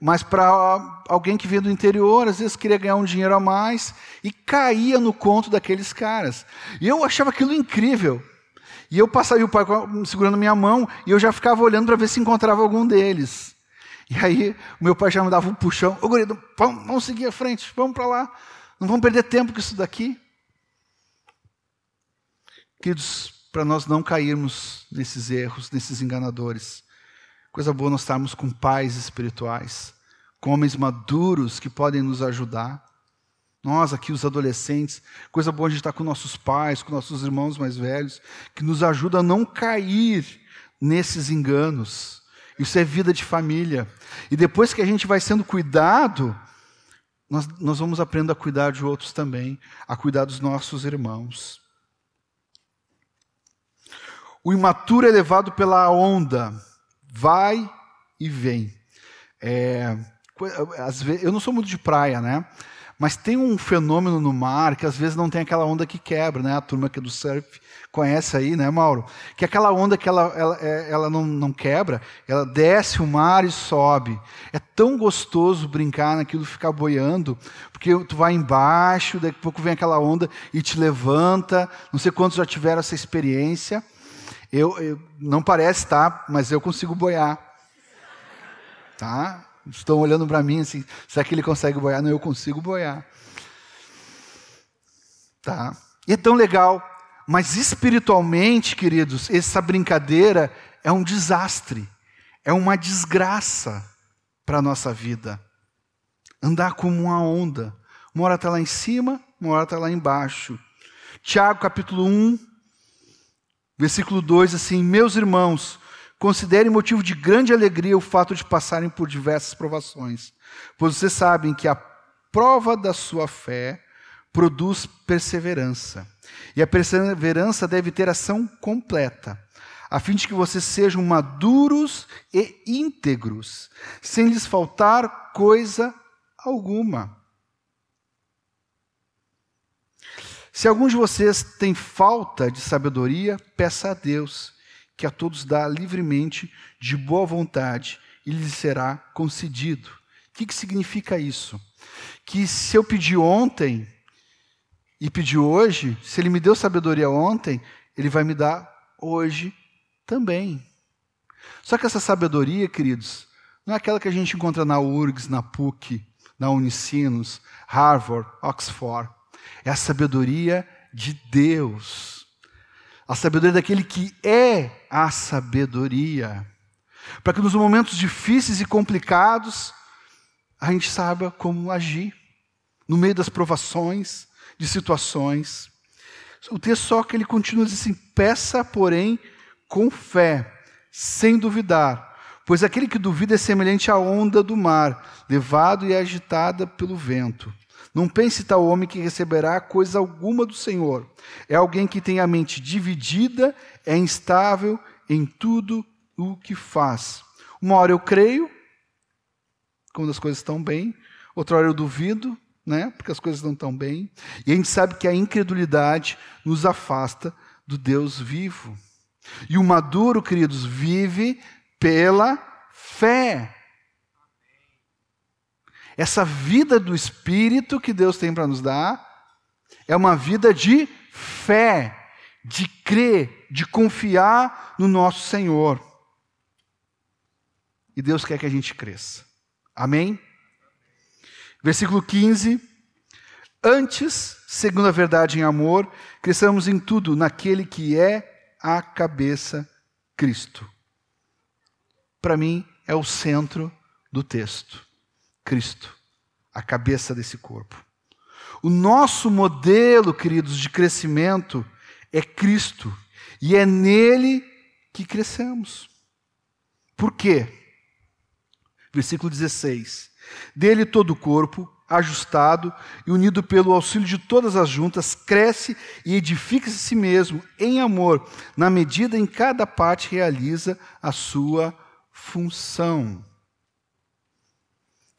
Mas para alguém que vinha do interior, às vezes queria ganhar um dinheiro a mais e caía no conto daqueles caras. E eu achava aquilo incrível. E eu passava o pai segurando minha mão e eu já ficava olhando para ver se encontrava algum deles. E aí, o meu pai já me dava um puxão. Ô, gurido, vamos, vamos seguir à frente, vamos para lá. Não vamos perder tempo com isso daqui. Queridos, para nós não cairmos nesses erros, nesses enganadores. Coisa boa nós estarmos com pais espirituais, com homens maduros que podem nos ajudar. Nós aqui, os adolescentes, coisa boa a gente estar com nossos pais, com nossos irmãos mais velhos, que nos ajuda a não cair nesses enganos. Isso é vida de família. E depois que a gente vai sendo cuidado, nós, nós vamos aprendendo a cuidar de outros também, a cuidar dos nossos irmãos. O imaturo é levado pela onda, vai e vem. É, eu não sou muito de praia, né? Mas tem um fenômeno no mar que às vezes não tem aquela onda que quebra, né? A turma que é do surf conhece aí, né, Mauro? Que é aquela onda que ela, ela, é, ela não, não quebra, ela desce o mar e sobe. É tão gostoso brincar naquilo, ficar boiando, porque tu vai embaixo, daqui a pouco vem aquela onda e te levanta. Não sei quantos já tiveram essa experiência. Eu, eu não parece, tá? Mas eu consigo boiar. Tá? Estão olhando para mim assim, será que ele consegue boiar? Não, eu consigo boiar. Tá? E é tão legal. Mas espiritualmente, queridos, essa brincadeira é um desastre, é uma desgraça para a nossa vida. Andar como uma onda. Uma hora está lá em cima, uma hora está lá embaixo. Tiago capítulo 1, versículo 2, assim: Meus irmãos, considerem motivo de grande alegria o fato de passarem por diversas provações, pois vocês sabem que a prova da sua fé produz perseverança. E a perseverança deve ter ação completa, a fim de que vocês sejam maduros e íntegros, sem lhes faltar coisa alguma. Se algum de vocês tem falta de sabedoria, peça a Deus, que a todos dá livremente, de boa vontade, e lhe será concedido. O que, que significa isso? Que se eu pedir ontem e pedir hoje, se ele me deu sabedoria ontem, ele vai me dar hoje também. Só que essa sabedoria, queridos, não é aquela que a gente encontra na URGS, na PUC, na Unicinos, Harvard, Oxford. É a sabedoria de Deus. A sabedoria daquele que é a sabedoria. Para que nos momentos difíceis e complicados, a gente saiba como agir. No meio das provações, de situações. O texto só que ele continua dizendo assim: peça, porém, com fé, sem duvidar, pois aquele que duvida é semelhante à onda do mar, levado e agitada pelo vento. Não pense tal homem que receberá coisa alguma do Senhor. É alguém que tem a mente dividida, é instável em tudo o que faz. Uma hora eu creio, quando as coisas estão bem, outra hora eu duvido, né? Porque as coisas não estão bem. E a gente sabe que a incredulidade nos afasta do Deus vivo. E o maduro, queridos, vive pela fé. Essa vida do Espírito que Deus tem para nos dar é uma vida de fé, de crer, de confiar no nosso Senhor. E Deus quer que a gente cresça. Amém? Versículo 15. Antes, segundo a verdade em amor, cresçamos em tudo naquele que é a cabeça, Cristo. Para mim, é o centro do texto. Cristo, a cabeça desse corpo. O nosso modelo, queridos, de crescimento é Cristo, e é nele que crescemos. Por quê? Versículo 16: Dele todo o corpo, ajustado e unido pelo auxílio de todas as juntas, cresce e edifica-se a si mesmo em amor, na medida em cada parte realiza a sua função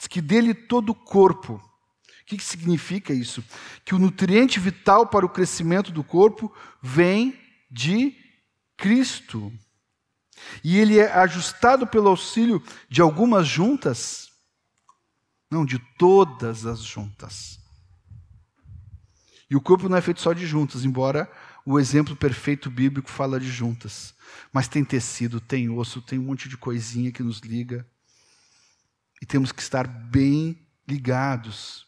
que dele todo o corpo. O que, que significa isso? Que o nutriente vital para o crescimento do corpo vem de Cristo. E ele é ajustado pelo auxílio de algumas juntas, não, de todas as juntas. E o corpo não é feito só de juntas, embora o exemplo perfeito bíblico fala de juntas. Mas tem tecido, tem osso, tem um monte de coisinha que nos liga. E temos que estar bem ligados.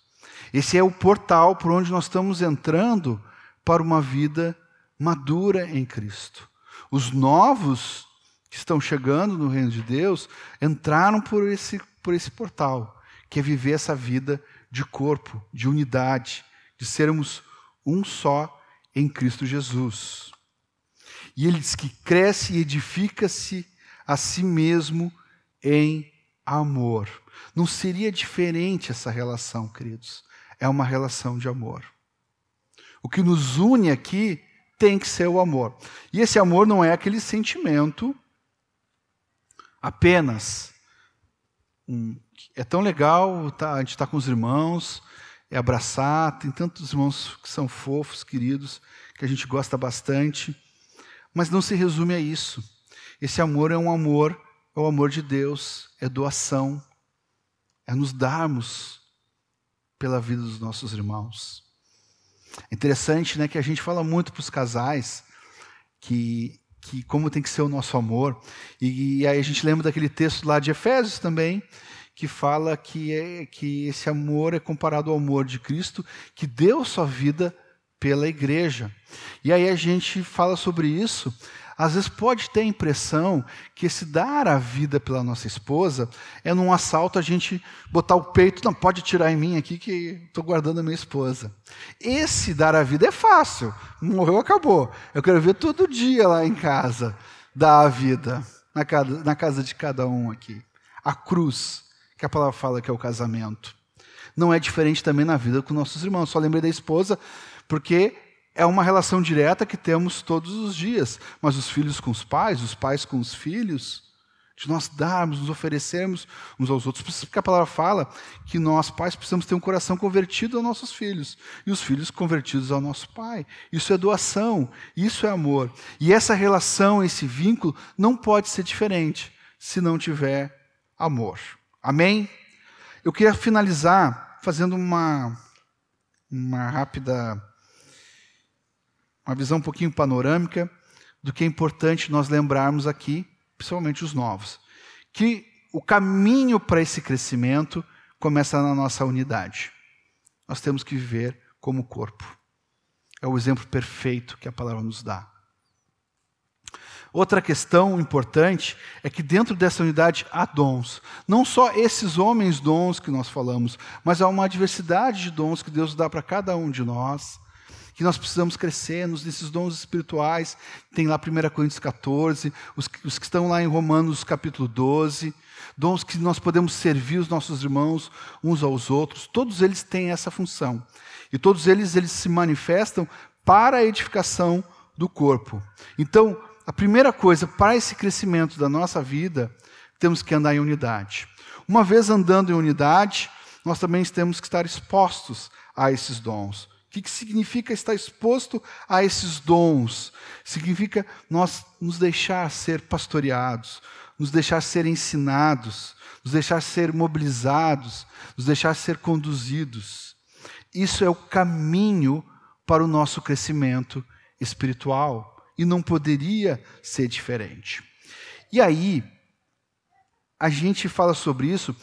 Esse é o portal por onde nós estamos entrando para uma vida madura em Cristo. Os novos que estão chegando no reino de Deus entraram por esse, por esse portal, que é viver essa vida de corpo, de unidade, de sermos um só em Cristo Jesus. E ele diz que cresce e edifica-se a si mesmo em amor. Não seria diferente essa relação, queridos. É uma relação de amor. O que nos une aqui tem que ser o amor. E esse amor não é aquele sentimento apenas. Um, é tão legal tá, a gente estar tá com os irmãos, é abraçar. Tem tantos irmãos que são fofos, queridos, que a gente gosta bastante. Mas não se resume a isso. Esse amor é um amor é o amor de Deus, é doação, é nos darmos pela vida dos nossos irmãos. É interessante né, que a gente fala muito para os casais que, que como tem que ser o nosso amor. E, e, aí a gente lembra daquele texto lá de Efésios também, que fala que, é, que esse amor é comparado ao amor de Cristo, que deu sua vida pela igreja. E aí a gente fala sobre isso às vezes pode ter a impressão que esse dar a vida pela nossa esposa é num assalto a gente botar o peito, não, pode tirar em mim aqui que estou guardando a minha esposa. Esse dar a vida é fácil, morreu, acabou. Eu quero ver todo dia lá em casa dar a vida, na casa, na casa de cada um aqui. A cruz, que a palavra fala que é o casamento. Não é diferente também na vida com nossos irmãos. Só lembrei da esposa, porque é uma relação direta que temos todos os dias, mas os filhos com os pais, os pais com os filhos, de nós darmos, nos oferecermos uns aos outros. Porque a palavra fala que nós, pais, precisamos ter um coração convertido aos nossos filhos e os filhos convertidos ao nosso pai. Isso é doação, isso é amor. E essa relação, esse vínculo, não pode ser diferente se não tiver amor. Amém? Eu queria finalizar fazendo uma, uma rápida, uma visão um pouquinho panorâmica do que é importante nós lembrarmos aqui, principalmente os novos. Que o caminho para esse crescimento começa na nossa unidade. Nós temos que viver como corpo. É o exemplo perfeito que a palavra nos dá. Outra questão importante é que dentro dessa unidade há dons. Não só esses homens dons que nós falamos, mas há uma diversidade de dons que Deus dá para cada um de nós que nós precisamos crescer nesses dons espirituais. Tem lá 1 Coríntios 14, os, os que estão lá em Romanos capítulo 12, dons que nós podemos servir os nossos irmãos uns aos outros. Todos eles têm essa função. E todos eles, eles se manifestam para a edificação do corpo. Então, a primeira coisa, para esse crescimento da nossa vida, temos que andar em unidade. Uma vez andando em unidade, nós também temos que estar expostos a esses dons. O que, significa estar exposto a esses dons? Significa nós nos deixar ser pastoreados, nos deixar ser ensinados, nos deixar ser mobilizados, nos deixar ser conduzidos. Isso é o caminho para o nosso crescimento espiritual e não poderia ser diferente. E aí, a gente fala sobre isso,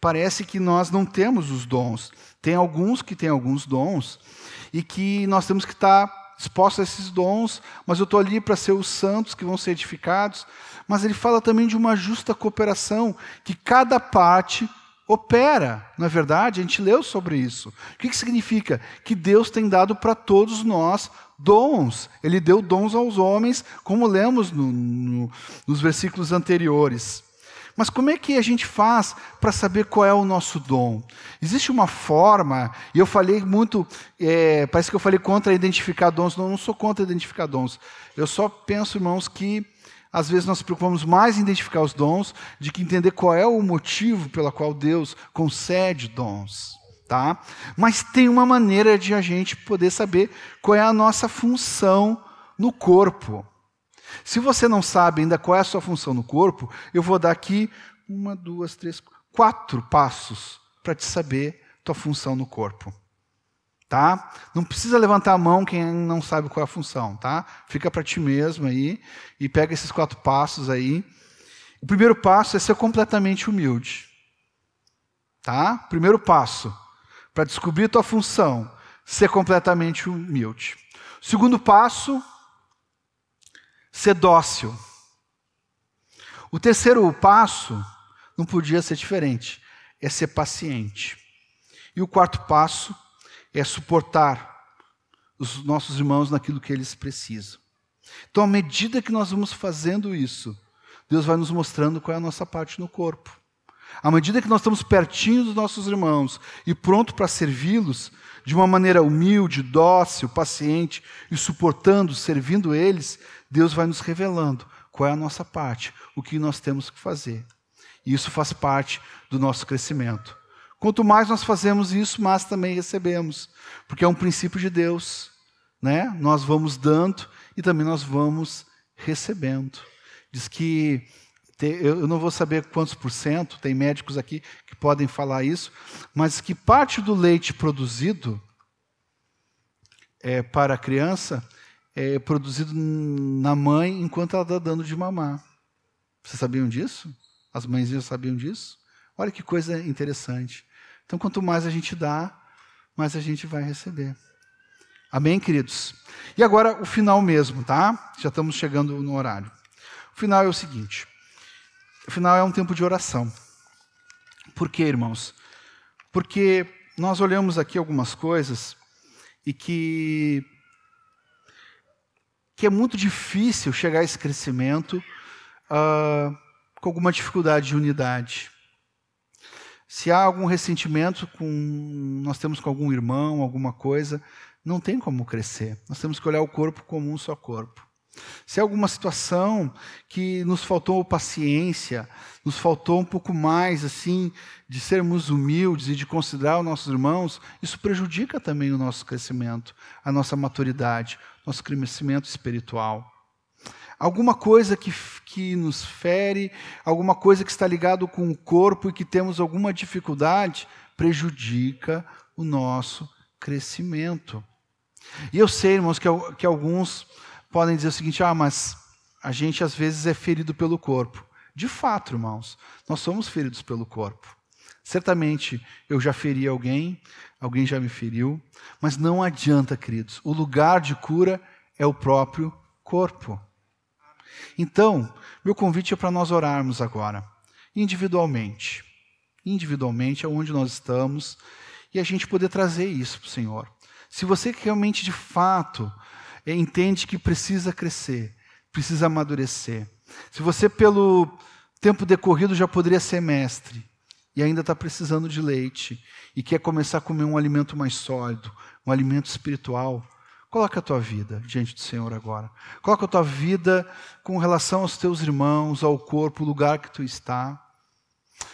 parece que nós não temos os dons. Tem alguns que têm alguns dons, e que nós temos que estar expostos a esses dons, mas eu estou ali para ser os santos que vão ser edificados. Mas ele fala também de uma justa cooperação, que cada parte opera, não é verdade? A gente leu sobre isso. O que, que significa? Que Deus tem dado para todos nós dons. Ele deu dons aos homens, como lemos no, no, nos versículos anteriores. Mas como é que a gente faz para saber qual é o nosso dom? Existe uma forma, e eu falei muito, é, parece que eu falei contra identificar dons, não, não sou contra identificar dons. Eu só penso, irmãos, que às vezes nós nos preocupamos mais em identificar os dons de que entender qual é o motivo pela qual Deus concede dons. Tá? Mas tem uma maneira de a gente poder saber qual é a nossa função no corpo. Se você não sabe ainda qual é a sua função no corpo, eu vou dar aqui uma, duas, três, quatro passos para te saber tua função no corpo. Tá? Não precisa levantar a mão quem não sabe qual é a função, tá? Fica para ti mesmo aí e pega esses quatro passos aí. O primeiro passo é ser completamente humilde. Tá? Primeiro passo para descobrir tua função, ser completamente humilde. segundo passo ser dócil. O terceiro passo não podia ser diferente, é ser paciente. E o quarto passo é suportar os nossos irmãos naquilo que eles precisam. Então, à medida que nós vamos fazendo isso, Deus vai nos mostrando qual é a nossa parte no corpo. À medida que nós estamos pertinho dos nossos irmãos e pronto para servi-los, de uma maneira humilde, dócil, paciente e suportando, servindo eles, Deus vai nos revelando qual é a nossa parte, o que nós temos que fazer. E isso faz parte do nosso crescimento. Quanto mais nós fazemos isso, mais também recebemos, porque é um princípio de Deus, né? Nós vamos dando e também nós vamos recebendo. Diz que eu não vou saber quantos por cento, tem médicos aqui que podem falar isso, mas que parte do leite produzido é, para a criança é produzido na mãe enquanto ela está dando de mamar. Vocês sabiam disso? As mãezinhas sabiam disso? Olha que coisa interessante. Então, quanto mais a gente dá, mais a gente vai receber. Amém, queridos? E agora o final mesmo, tá? Já estamos chegando no horário. O final é o seguinte: o final é um tempo de oração. Por quê, irmãos? Porque nós olhamos aqui algumas coisas e que que é muito difícil chegar a esse crescimento uh, com alguma dificuldade de unidade. Se há algum ressentimento com nós temos com algum irmão, alguma coisa, não tem como crescer. Nós temos que olhar o corpo como um só corpo. Se há alguma situação que nos faltou paciência, nos faltou um pouco mais assim de sermos humildes e de considerar os nossos irmãos, isso prejudica também o nosso crescimento, a nossa maturidade, nosso crescimento espiritual. Alguma coisa que, que nos fere, alguma coisa que está ligado com o corpo e que temos alguma dificuldade, prejudica o nosso crescimento. E eu sei, irmãos, que, que alguns podem dizer o seguinte: ah, mas a gente às vezes é ferido pelo corpo. De fato, irmãos, nós somos feridos pelo corpo. Certamente eu já feri alguém, alguém já me feriu, mas não adianta, queridos. O lugar de cura é o próprio corpo. Então, meu convite é para nós orarmos agora, individualmente. Individualmente, aonde nós estamos, e a gente poder trazer isso para o Senhor. Se você realmente, de fato, entende que precisa crescer, precisa amadurecer, se você, pelo tempo decorrido, já poderia ser mestre e ainda está precisando de leite e quer começar a comer um alimento mais sólido, um alimento espiritual, coloca a tua vida diante do Senhor agora. Coloca a tua vida com relação aos teus irmãos, ao corpo, o lugar que tu está.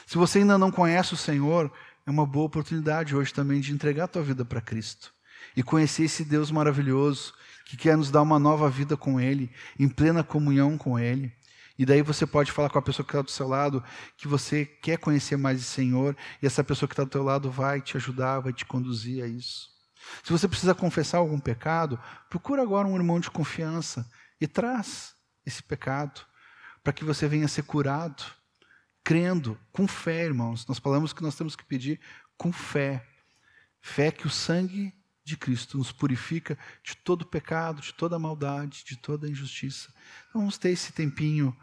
Se você ainda não conhece o Senhor, é uma boa oportunidade hoje também de entregar a tua vida para Cristo e conhecer esse Deus maravilhoso que quer nos dar uma nova vida com Ele, em plena comunhão com Ele. E daí você pode falar com a pessoa que está do seu lado que você quer conhecer mais o Senhor, e essa pessoa que está do seu lado vai te ajudar, vai te conduzir a isso. Se você precisa confessar algum pecado, procura agora um irmão de confiança e traz esse pecado para que você venha ser curado, crendo, com fé, irmãos. Nós falamos que nós temos que pedir com fé. Fé que o sangue de Cristo nos purifica de todo pecado, de toda maldade, de toda injustiça. Então, vamos ter esse tempinho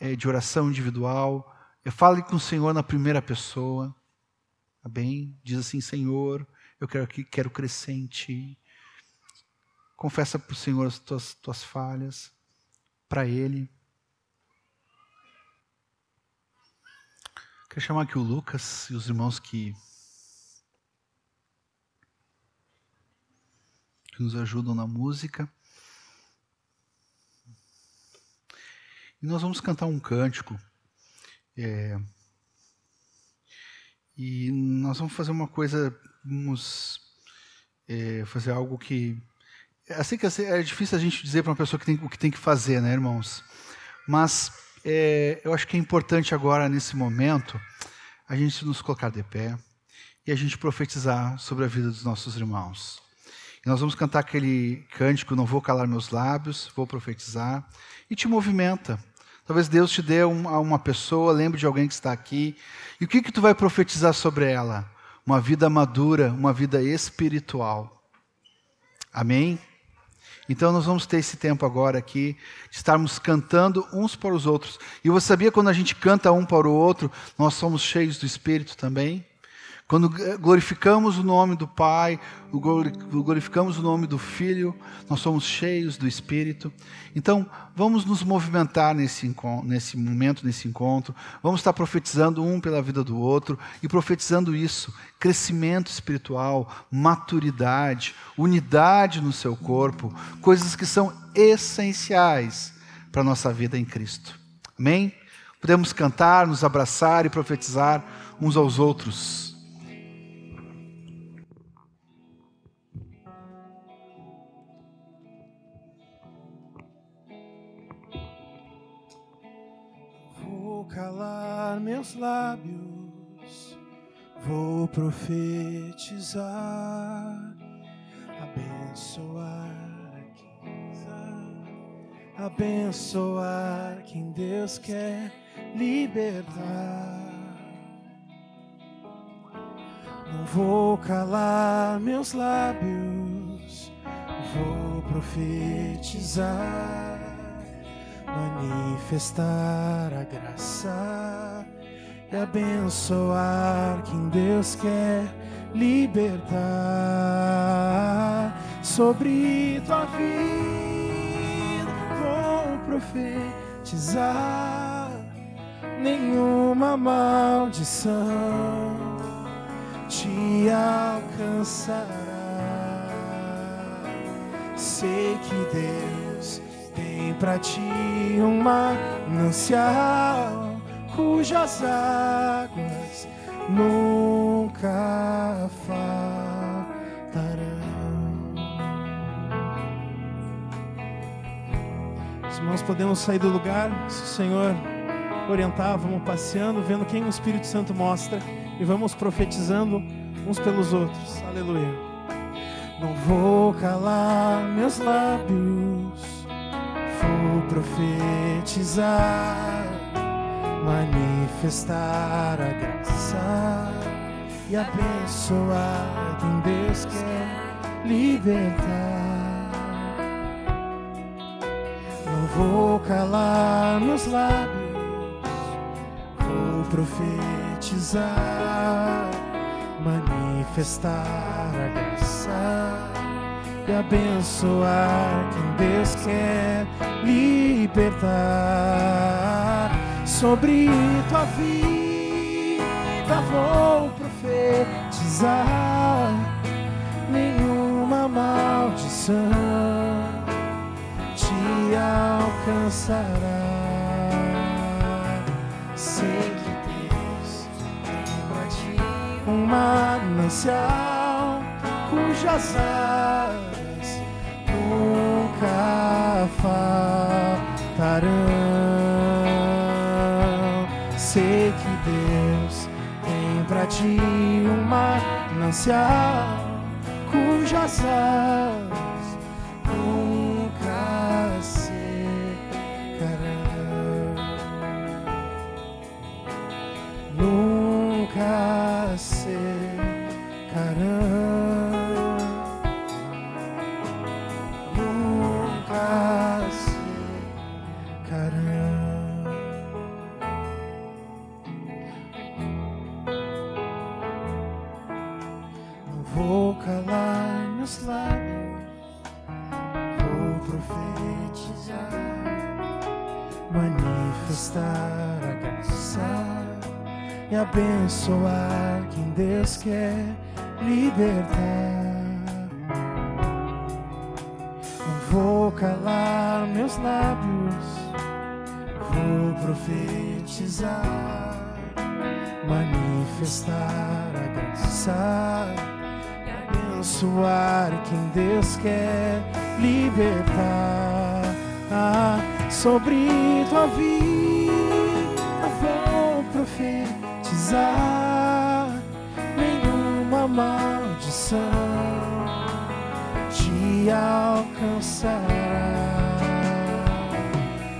é, de oração individual. Eu fale com o Senhor na primeira pessoa. Tá bem? Diz assim: Senhor, eu quero, quero crescer em Ti. Confessa para o Senhor as tuas, tuas falhas, para Ele. Quero chamar aqui o Lucas e os irmãos que que nos ajudam na música. E nós vamos cantar um cântico. É, e nós vamos fazer uma coisa, vamos é, fazer algo que. Assim que é difícil a gente dizer para uma pessoa que tem, o que tem que fazer, né, irmãos? Mas é, eu acho que é importante agora, nesse momento, a gente nos colocar de pé e a gente profetizar sobre a vida dos nossos irmãos. E nós vamos cantar aquele cântico, Não Vou Calar Meus Lábios, Vou Profetizar, e te movimenta. Talvez Deus te dê um, a uma pessoa, lembre de alguém que está aqui. E o que, que tu vai profetizar sobre ela? Uma vida madura, uma vida espiritual. Amém? Então nós vamos ter esse tempo agora aqui, de estarmos cantando uns para os outros. E você sabia quando a gente canta um para o outro, nós somos cheios do Espírito também? Quando glorificamos o nome do Pai, glorificamos o nome do Filho, nós somos cheios do Espírito. Então, vamos nos movimentar nesse, nesse momento, nesse encontro. Vamos estar profetizando um pela vida do outro e profetizando isso: crescimento espiritual, maturidade, unidade no seu corpo, coisas que são essenciais para a nossa vida em Cristo. Amém? Podemos cantar, nos abraçar e profetizar uns aos outros. Calar meus lábios, vou profetizar, abençoar quem abençoar quem Deus quer libertar. Não vou calar meus lábios, vou profetizar manifestar a graça e abençoar quem Deus quer libertar sobre tua vida. Vou profetizar nenhuma maldição te alcançará. Sei que Deus pra ti um manancial cujas águas nunca faltarão. As irmãos podemos sair do lugar, se o Senhor orientar, vamos passeando, vendo quem o Espírito Santo mostra e vamos profetizando uns pelos outros. Aleluia. Não vou calar meus lábios, profetizar, manifestar a graça e abençoar quem Deus quer libertar. Não vou calar meus lábios, vou profetizar, manifestar a graça e abençoar quem Deus quer libertar. Sobre tua vida vou profetizar nenhuma maldição te alcançará. Sei que Deus tem pra ti um manancial cujas águas nunca faltarão. Sei que Deus tem pra ti um manancial cujas águas abençoar quem Deus quer libertar. Ah, sobre tua vida vou profetizar nenhuma maldição te alcançará.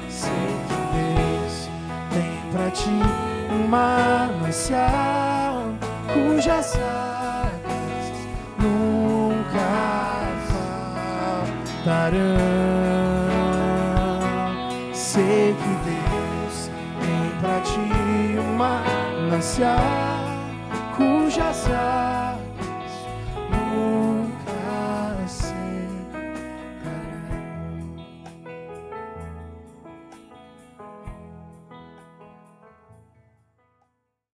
Sei que Deus tem pra ti um manancial cujas faltarão. Sei que Deus tem pra ti um manancial cujas águas